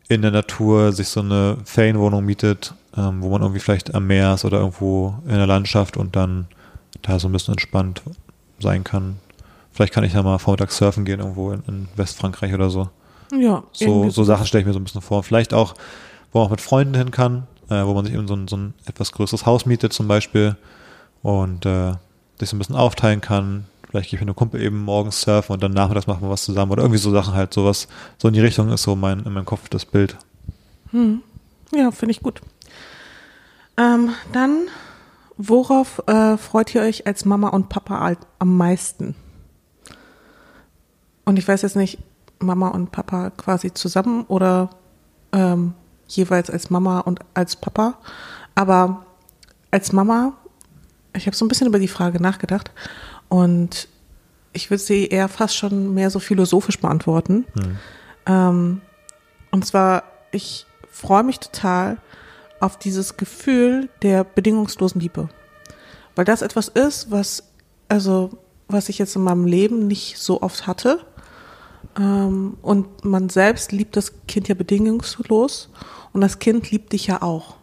in der Natur sich so eine Ferienwohnung mietet, ähm, wo man irgendwie vielleicht am Meer ist oder irgendwo in der Landschaft und dann da so ein bisschen entspannt sein kann. Vielleicht kann ich ja mal vormittags surfen gehen irgendwo in, in Westfrankreich oder so. Ja, So, so Sachen stelle ich mir so ein bisschen vor. Vielleicht auch, wo man auch mit Freunden hin kann, äh, wo man sich eben so ein, so ein etwas größeres Haus mietet zum Beispiel und äh, sich so ein bisschen aufteilen kann. Vielleicht gehe ich mit einem Kumpel eben morgens surfen und dann nachmittags machen wir was zusammen oder irgendwie so Sachen halt, sowas. So in die Richtung ist so mein, in meinem Kopf das Bild. Ja, finde ich gut. Ähm, dann, worauf äh, freut ihr euch als Mama und Papa am meisten? Und ich weiß jetzt nicht, Mama und Papa quasi zusammen oder ähm, jeweils als Mama und als Papa. Aber als Mama, ich habe so ein bisschen über die Frage nachgedacht und ich würde sie eher fast schon mehr so philosophisch beantworten. Ähm, und zwar, ich freue mich total auf dieses Gefühl der bedingungslosen Liebe. Weil das etwas ist, was, also, was ich jetzt in meinem Leben nicht so oft hatte. Ähm, und man selbst liebt das Kind ja bedingungslos und das Kind liebt dich ja auch.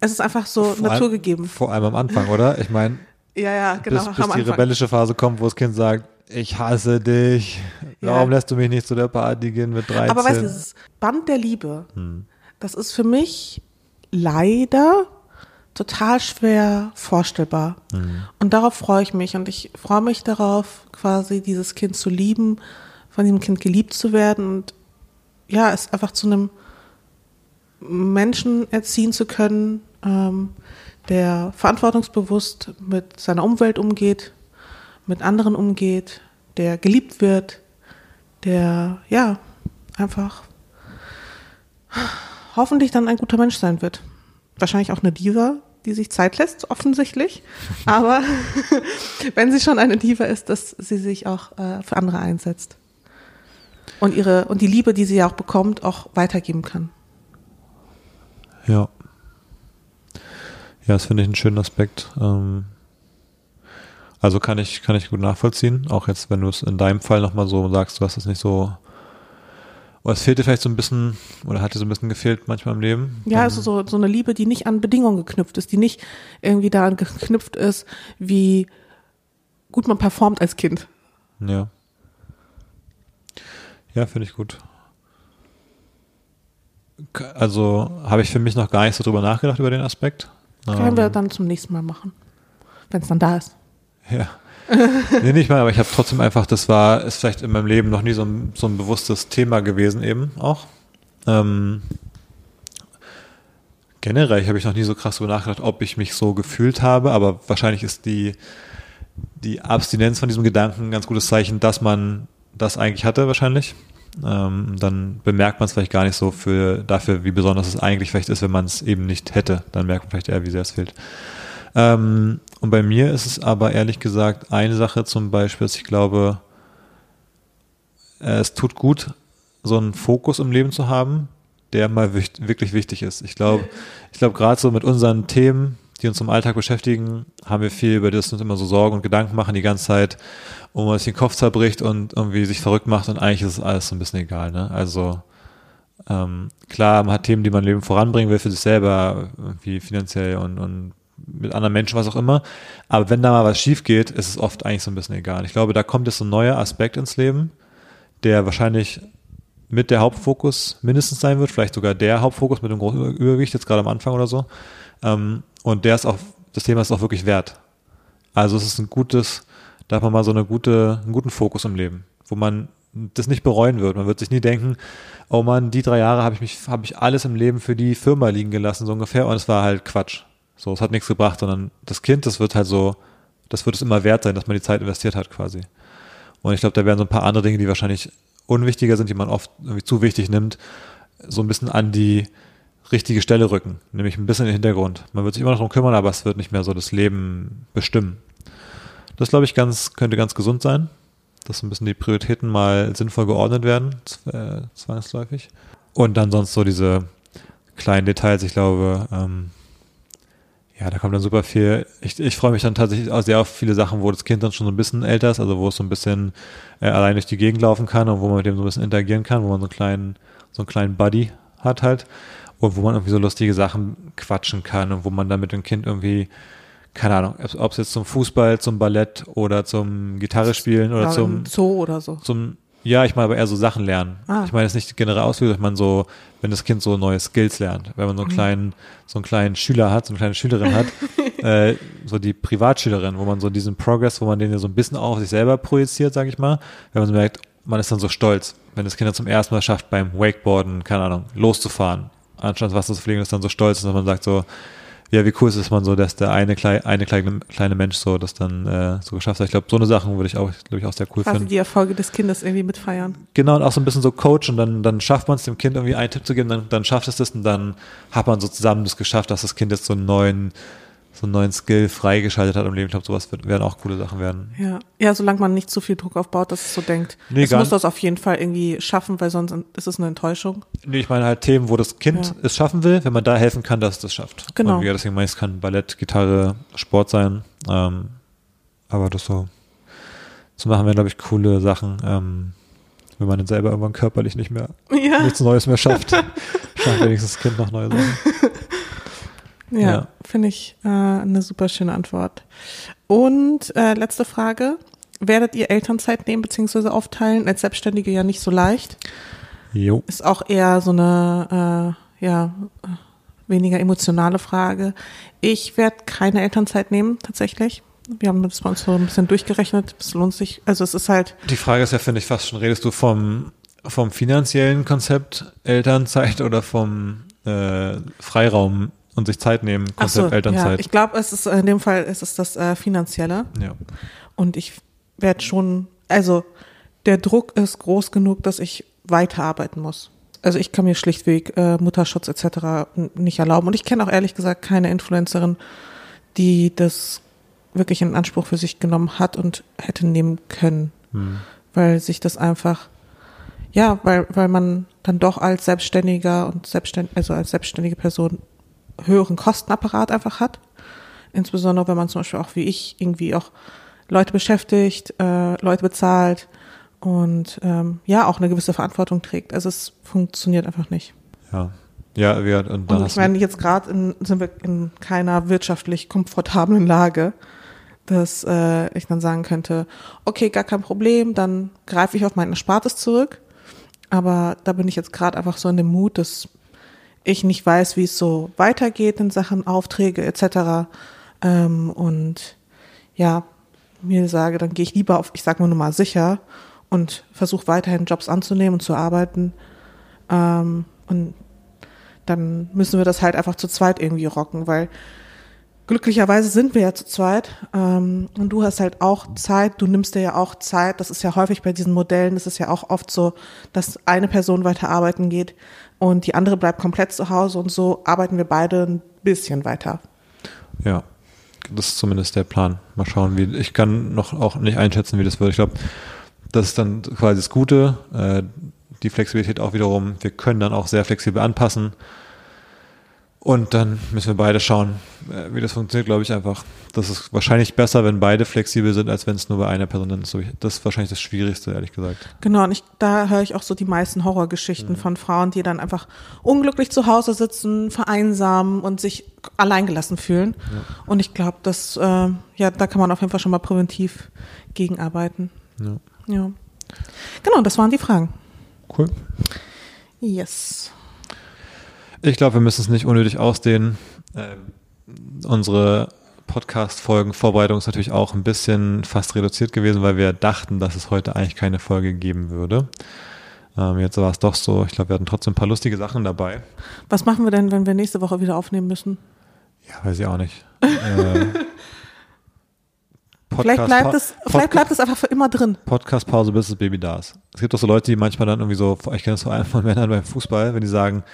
Es ist einfach so Vor allem- naturgegeben. Vor allem am Anfang, oder? Ich meine, [laughs] Ja, ja, genau. bis, bis die Anfang. rebellische Phase kommt, wo das Kind sagt, ich hasse dich. Ja. Warum lässt du mich nicht zu der Party gehen mit 13? Aber weißt du, dieses Band der Liebe, das ist für mich leider total schwer vorstellbar. Und darauf freue ich mich. Und ich freue mich darauf, quasi dieses Kind zu lieben, von diesem Kind geliebt zu werden und ja, es einfach zu einem Menschen erziehen zu können, ähm, der verantwortungsbewusst mit seiner Umwelt umgeht, mit anderen umgeht, der geliebt wird, der ja einfach hoffentlich dann ein guter Mensch sein wird. Wahrscheinlich auch eine Diva, die sich Zeit lässt, offensichtlich. Aber [laughs] wenn sie schon eine Diva ist, dass sie sich auch äh, für andere einsetzt. Und ihre, und die Liebe, die sie ja auch bekommt, auch weitergeben kann. Ja. Ja, das finde ich einen schönen Aspekt. Ähm, also kann ich, kann ich gut nachvollziehen. Auch jetzt, wenn du es in deinem Fall nochmal so sagst, du hast es nicht so, oder es fehlt dir vielleicht so ein bisschen, oder hat dir so ein bisschen gefehlt manchmal im Leben. Ja, also so, so eine Liebe, die nicht an Bedingungen geknüpft ist, die nicht irgendwie daran geknüpft ist, wie gut man performt als Kind. Ja. Ja, finde ich gut. Also habe ich für mich noch gar nicht so drüber nachgedacht über den Aspekt. Können wir Ähm, dann zum nächsten Mal machen. Wenn es dann da ist. Ja. [laughs] nee, nicht mal, aber ich habe trotzdem einfach, das war, ist vielleicht in meinem Leben noch nie so ein, so ein bewusstes Thema gewesen eben auch. Ähm, generell habe ich noch nie so krass drüber nachgedacht, ob ich mich so gefühlt habe, aber wahrscheinlich ist die, die Abstinenz von diesem Gedanken ein ganz gutes Zeichen, dass man das eigentlich hatte wahrscheinlich. Ähm, dann bemerkt man es vielleicht gar nicht so für dafür, wie besonders es eigentlich vielleicht ist, wenn man es eben nicht hätte. Dann merkt man vielleicht eher, wie sehr es fehlt. Ähm, und bei mir ist es aber ehrlich gesagt eine Sache zum Beispiel, dass ich glaube, äh, es tut gut, so einen Fokus im Leben zu haben, der mal wirklich wichtig ist. Ich glaube, ich glaube gerade so mit unseren Themen, die uns im Alltag beschäftigen, haben wir viel über das uns immer so Sorgen und Gedanken machen die ganze Zeit, man sich den Kopf zerbricht und irgendwie sich verrückt macht und eigentlich ist es alles so ein bisschen egal. Ne? Also ähm, klar, man hat Themen, die man im Leben voranbringen will für sich selber, irgendwie finanziell und, und mit anderen Menschen, was auch immer. Aber wenn da mal was schief geht, ist es oft eigentlich so ein bisschen egal. Ich glaube, da kommt jetzt so ein neuer Aspekt ins Leben, der wahrscheinlich mit der Hauptfokus mindestens sein wird, vielleicht sogar der Hauptfokus mit dem großen Über- Übergewicht, jetzt gerade am Anfang oder so. Ähm, und der ist auch, das Thema ist auch wirklich wert. Also es ist ein gutes, da hat man mal so eine gute, einen guten Fokus im Leben, wo man das nicht bereuen wird. Man wird sich nie denken, oh Mann, die drei Jahre habe ich mich, habe ich alles im Leben für die Firma liegen gelassen, so ungefähr, und es war halt Quatsch. So, es hat nichts gebracht, sondern das Kind, das wird halt so, das wird es immer wert sein, dass man die Zeit investiert hat, quasi. Und ich glaube, da wären so ein paar andere Dinge, die wahrscheinlich unwichtiger sind, die man oft irgendwie zu wichtig nimmt, so ein bisschen an die richtige Stelle rücken, nämlich ein bisschen in den Hintergrund. Man wird sich immer noch darum kümmern, aber es wird nicht mehr so das Leben bestimmen. Das glaube ich ganz, könnte ganz gesund sein, dass ein bisschen die Prioritäten mal sinnvoll geordnet werden, äh, zwangsläufig. Und dann sonst so diese kleinen Details, ich glaube, ähm, ja, da kommt dann super viel. Ich, ich freue mich dann tatsächlich auch sehr auf viele Sachen, wo das Kind dann schon so ein bisschen älter ist, also wo es so ein bisschen äh, allein durch die Gegend laufen kann und wo man mit dem so ein bisschen interagieren kann, wo man so einen kleinen, so einen kleinen Buddy hat halt und wo man irgendwie so lustige Sachen quatschen kann und wo man dann mit dem Kind irgendwie, keine Ahnung, ob es jetzt zum Fußball, zum Ballett oder zum Gitarre spielen oder Ja, zum Zoo oder so. zum, ja, ich meine aber eher so Sachen lernen. Ah. Ich meine jetzt nicht generell Ausbildung, ich meine so, wenn das Kind so neue Skills lernt, wenn man so einen kleinen, so einen kleinen Schüler hat, so eine kleine Schülerin hat, [laughs] äh, so die Privatschülerin, wo man so diesen Progress, wo man den ja so ein bisschen auch auf sich selber projiziert, sage ich mal, wenn man so merkt, man ist dann so stolz, wenn das Kind dann zum ersten Mal schafft, beim Wakeboarden, keine Ahnung, loszufahren, anstatt was zu fliegen, ist dann so stolz, dass man sagt so, ja, wie cool ist es, man so, dass der eine, klei eine kleine, kleine Mensch so das dann äh, so geschafft hat. Ich glaube, so eine Sachen würde ich auch, glaube ich, auch sehr cool Quasi finden. die Erfolge des Kindes irgendwie mitfeiern. Genau, und auch so ein bisschen so Coach und dann, dann schafft man es dem Kind irgendwie einen Tipp zu geben, dann, dann schafft es das und dann hat man so zusammen das geschafft, dass das Kind jetzt so einen neuen, so einen neuen Skill freigeschaltet hat im Leben. Ich glaube, sowas werden auch coole Sachen werden. Ja. ja, solange man nicht zu viel Druck aufbaut, dass es so denkt. Nee, es muss das auf jeden Fall irgendwie schaffen, weil sonst ist es eine Enttäuschung. Nee, ich meine halt Themen, wo das Kind Ja. es schaffen will, wenn man da helfen kann, dass es das schafft. Genau. Und ja, deswegen meine ich, es kann Ballett, Gitarre, Sport sein. Ähm, aber das so zu machen wären, glaube ich, coole Sachen. Ähm, wenn man dann selber irgendwann körperlich nicht mehr Ja, nichts Neues mehr schafft, [laughs] schafft wenigstens das Kind noch neue Sachen. Ja, Ja. finde ich äh, eine super schöne Antwort. Und äh, letzte Frage. Werdet ihr Elternzeit nehmen bzw. aufteilen? Als Selbstständige ja nicht so leicht. Jo. Ist auch eher so eine, äh, ja, weniger emotionale Frage. Ich werde keine Elternzeit nehmen, tatsächlich. Wir haben das bei uns so ein bisschen durchgerechnet. Es lohnt sich. Also es ist halt, Die Frage ist ja, finde ich, fast schon, redest du vom, vom finanziellen Konzept Elternzeit oder vom äh, Freiraum und sich Zeit nehmen ach so, Konzept ja, Elternzeit? ich glaube, es ist in dem Fall ist es das äh, Finanzielle. ja. Und ich werde schon, also der Druck ist groß genug, dass ich weiterarbeiten muss. Also ich kann mir schlichtweg äh, Mutterschutz etc. nicht erlauben. Und ich kenne auch ehrlich gesagt keine Influencerin, die das wirklich in Anspruch für sich genommen hat und hätte nehmen können, Hm. weil sich das einfach, ja, weil, weil man dann doch als Selbstständiger und Selbstständig, also als selbstständige Person höheren Kostenapparat einfach hat. Insbesondere wenn man zum Beispiel auch wie ich irgendwie auch Leute beschäftigt, äh, Leute bezahlt und ähm, ja auch eine gewisse Verantwortung trägt. Also es funktioniert einfach nicht. Ja. Ja, wir, und Und ich meine, jetzt gerade in- sind wir in keiner wirtschaftlich komfortablen Lage, dass äh, ich dann sagen könnte, okay, gar kein Problem, dann greife ich auf mein Erspartes zurück. Aber da bin ich jetzt gerade einfach so in dem Mut, dass ich nicht weiß, wie es so weitergeht in Sachen Aufträge etc. Ähm, und ja, mir sage, dann gehe ich lieber auf, ich sag mal nur mal sicher und versuche weiterhin Jobs anzunehmen und zu arbeiten. Ähm, und dann müssen wir das halt einfach zu zweit irgendwie rocken, weil glücklicherweise sind wir ja zu zweit ähm, und du hast halt auch Zeit, du nimmst dir ja auch Zeit, das ist ja häufig bei diesen Modellen, das ist ja auch oft so, dass eine Person weiter arbeiten geht und die andere bleibt komplett zu Hause und so arbeiten wir beide ein bisschen weiter. Ja, das ist zumindest der Plan. Mal schauen, wie ich kann noch auch nicht einschätzen, wie das wird. Ich glaube, das ist dann quasi das Gute. Äh, die Flexibilität auch wiederum. Wir können dann auch sehr flexibel anpassen. Und dann müssen wir beide schauen, äh, wie das funktioniert, glaube ich einfach. Das ist wahrscheinlich besser, wenn beide flexibel sind, als wenn es nur bei einer Person ist. Das ist wahrscheinlich das Schwierigste, ehrlich gesagt. Genau, und ich, da höre ich auch so die meisten Horrorgeschichten von Frauen, die dann einfach unglücklich zu Hause sitzen, vereinsamen und sich alleingelassen fühlen. Und ich glaube, dass, äh, ja, da kann man auf jeden Fall schon mal präventiv gegenarbeiten. Ja. Ja. Genau, das waren die Fragen. Cool. Yes. Ich glaube, wir müssen es nicht unnötig ausdehnen. Ähm, unsere Podcast-Folgen, Vorbereitung ist natürlich auch ein bisschen fast reduziert gewesen, weil wir dachten, dass es heute eigentlich keine Folge geben würde. Ähm, jetzt war es doch so. Ich glaube, wir hatten trotzdem ein paar lustige Sachen dabei. Was machen wir denn, wenn wir nächste Woche wieder aufnehmen müssen? Ja, weiß ich auch nicht. [laughs] äh, Vielleicht bleibt es, vielleicht bleibt es einfach für immer drin. Podcast-Pause, bis das Baby da ist. Es gibt auch so Leute, die manchmal dann irgendwie so, ich kenne das vor allem von Männern beim Fußball, wenn die sagen,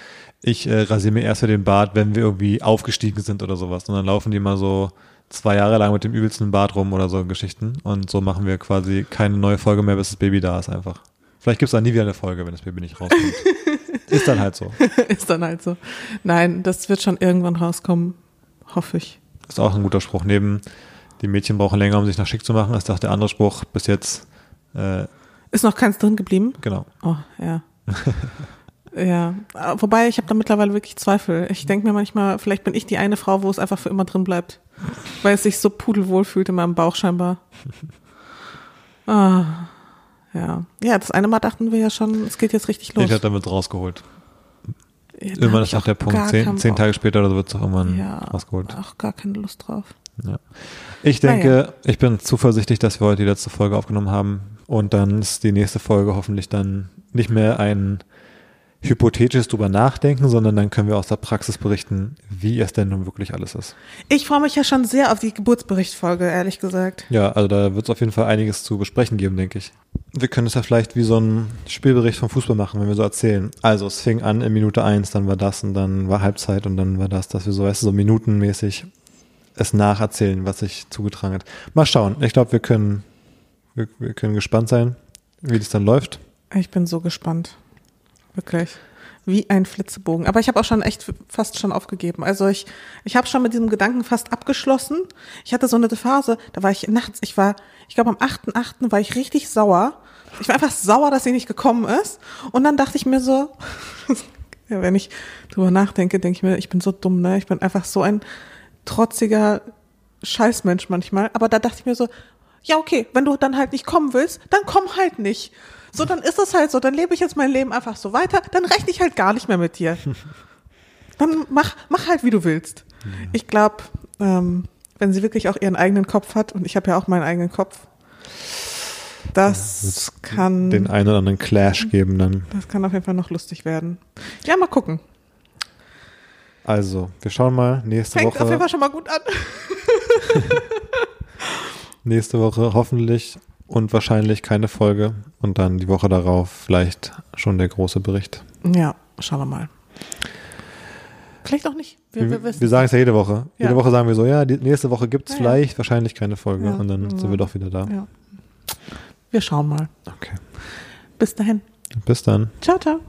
ich äh, rasiere mir erst den Bart, wenn wir irgendwie aufgestiegen sind oder sowas. Und dann laufen die mal so zwei Jahre lang mit dem übelsten Bart rum oder so Geschichten. Und so machen wir quasi keine neue Folge mehr, bis das Baby da ist einfach. Vielleicht gibt es dann nie wieder eine Folge, wenn das Baby nicht rauskommt. [laughs] ist dann halt so. [laughs] Ist dann halt so. Nein, das wird schon irgendwann rauskommen, hoffe ich. Ist auch ein guter Spruch. Neben die Mädchen brauchen länger, um sich nach schick zu machen, ist auch der andere Spruch bis jetzt, äh, Ist noch keins drin geblieben? genau. Oh, ja. [laughs] ja, wobei ich habe da mittlerweile wirklich Zweifel. Ich denke mir manchmal, vielleicht bin ich die eine Frau, wo es einfach für immer drin bleibt, weil es sich so pudelwohl fühlt in meinem Bauch scheinbar. [laughs] Ah, ja. Ja, das eine Mal dachten wir ja schon, es geht jetzt richtig los. Ich werde damit rausgeholt. Ja, Irgendwann ist auch der Punkt. Zehn, zehn. Tage später oder so wird es auch irgendwann ja, rausgeholt. auch gar keine Lust drauf. Ja. Ich denke, ich bin zuversichtlich, dass wir heute die letzte Folge aufgenommen haben und dann ist die nächste Folge hoffentlich dann nicht mehr ein hypothetisches drüber nachdenken, sondern dann können wir aus der Praxis berichten, wie es denn nun wirklich alles ist. Ich freue mich ja schon sehr auf die Geburtsberichtfolge, ehrlich gesagt. Ja, also da wird es auf jeden Fall einiges zu besprechen geben, denke ich. Wir können es ja vielleicht wie so ein Spielbericht vom Fußball machen, wenn wir so erzählen. Also es fing an in Minute eins, dann war das und dann war Halbzeit und dann war das, dass wir so, weißt du, so minutenmäßig es nacherzählen, was sich zugetragen hat. Mal schauen. Ich glaube, wir können, wir, wir können gespannt sein, wie das dann läuft. Ich bin so gespannt. Wirklich. Wie ein Flitzebogen. Aber ich habe auch schon echt fast schon aufgegeben. Also ich, ich habe schon mit diesem Gedanken fast abgeschlossen. Ich hatte so eine Phase, da war ich nachts, ich war, ich glaube am 8.8. war ich richtig sauer. Ich war einfach sauer, dass sie nicht gekommen ist. Und dann dachte ich mir so, [laughs] ja, wenn ich drüber nachdenke, denke ich mir, ich bin so dumm, ne? Ich bin einfach so ein trotziger Scheißmensch manchmal. Aber da dachte ich mir so, ja, okay, wenn du dann halt nicht kommen willst, dann komm halt nicht. So, dann ist das halt so, dann lebe ich jetzt mein Leben einfach so weiter, dann rechne ich halt gar nicht mehr mit dir. [laughs] Dann mach, mach halt, wie du willst. Ich glaube, ähm, wenn sie wirklich auch ihren eigenen Kopf hat, und ich habe ja auch meinen eigenen Kopf, das wird's kann, Den einen oder anderen Clash geben dann. das kann auf jeden Fall noch lustig werden. Ja, mal gucken. Also, wir schauen mal nächste Fängt auf jeden Woche. Fall schon mal gut an. [laughs] Nächste Woche hoffentlich und wahrscheinlich keine Folge. Und dann die Woche darauf vielleicht schon der große Bericht. Ja, schauen wir mal. Vielleicht auch nicht. Wir, wir Wir, sagen es ja jede Woche. Ja. Jede Woche sagen wir so, ja, die nächste Woche gibt es Ja, ja. vielleicht, wahrscheinlich keine Folge. Ja. Und dann sind Ja. wir doch wieder da. ja. Wir schauen mal. Okay. Bis dahin. Bis dann. Ciao, ciao.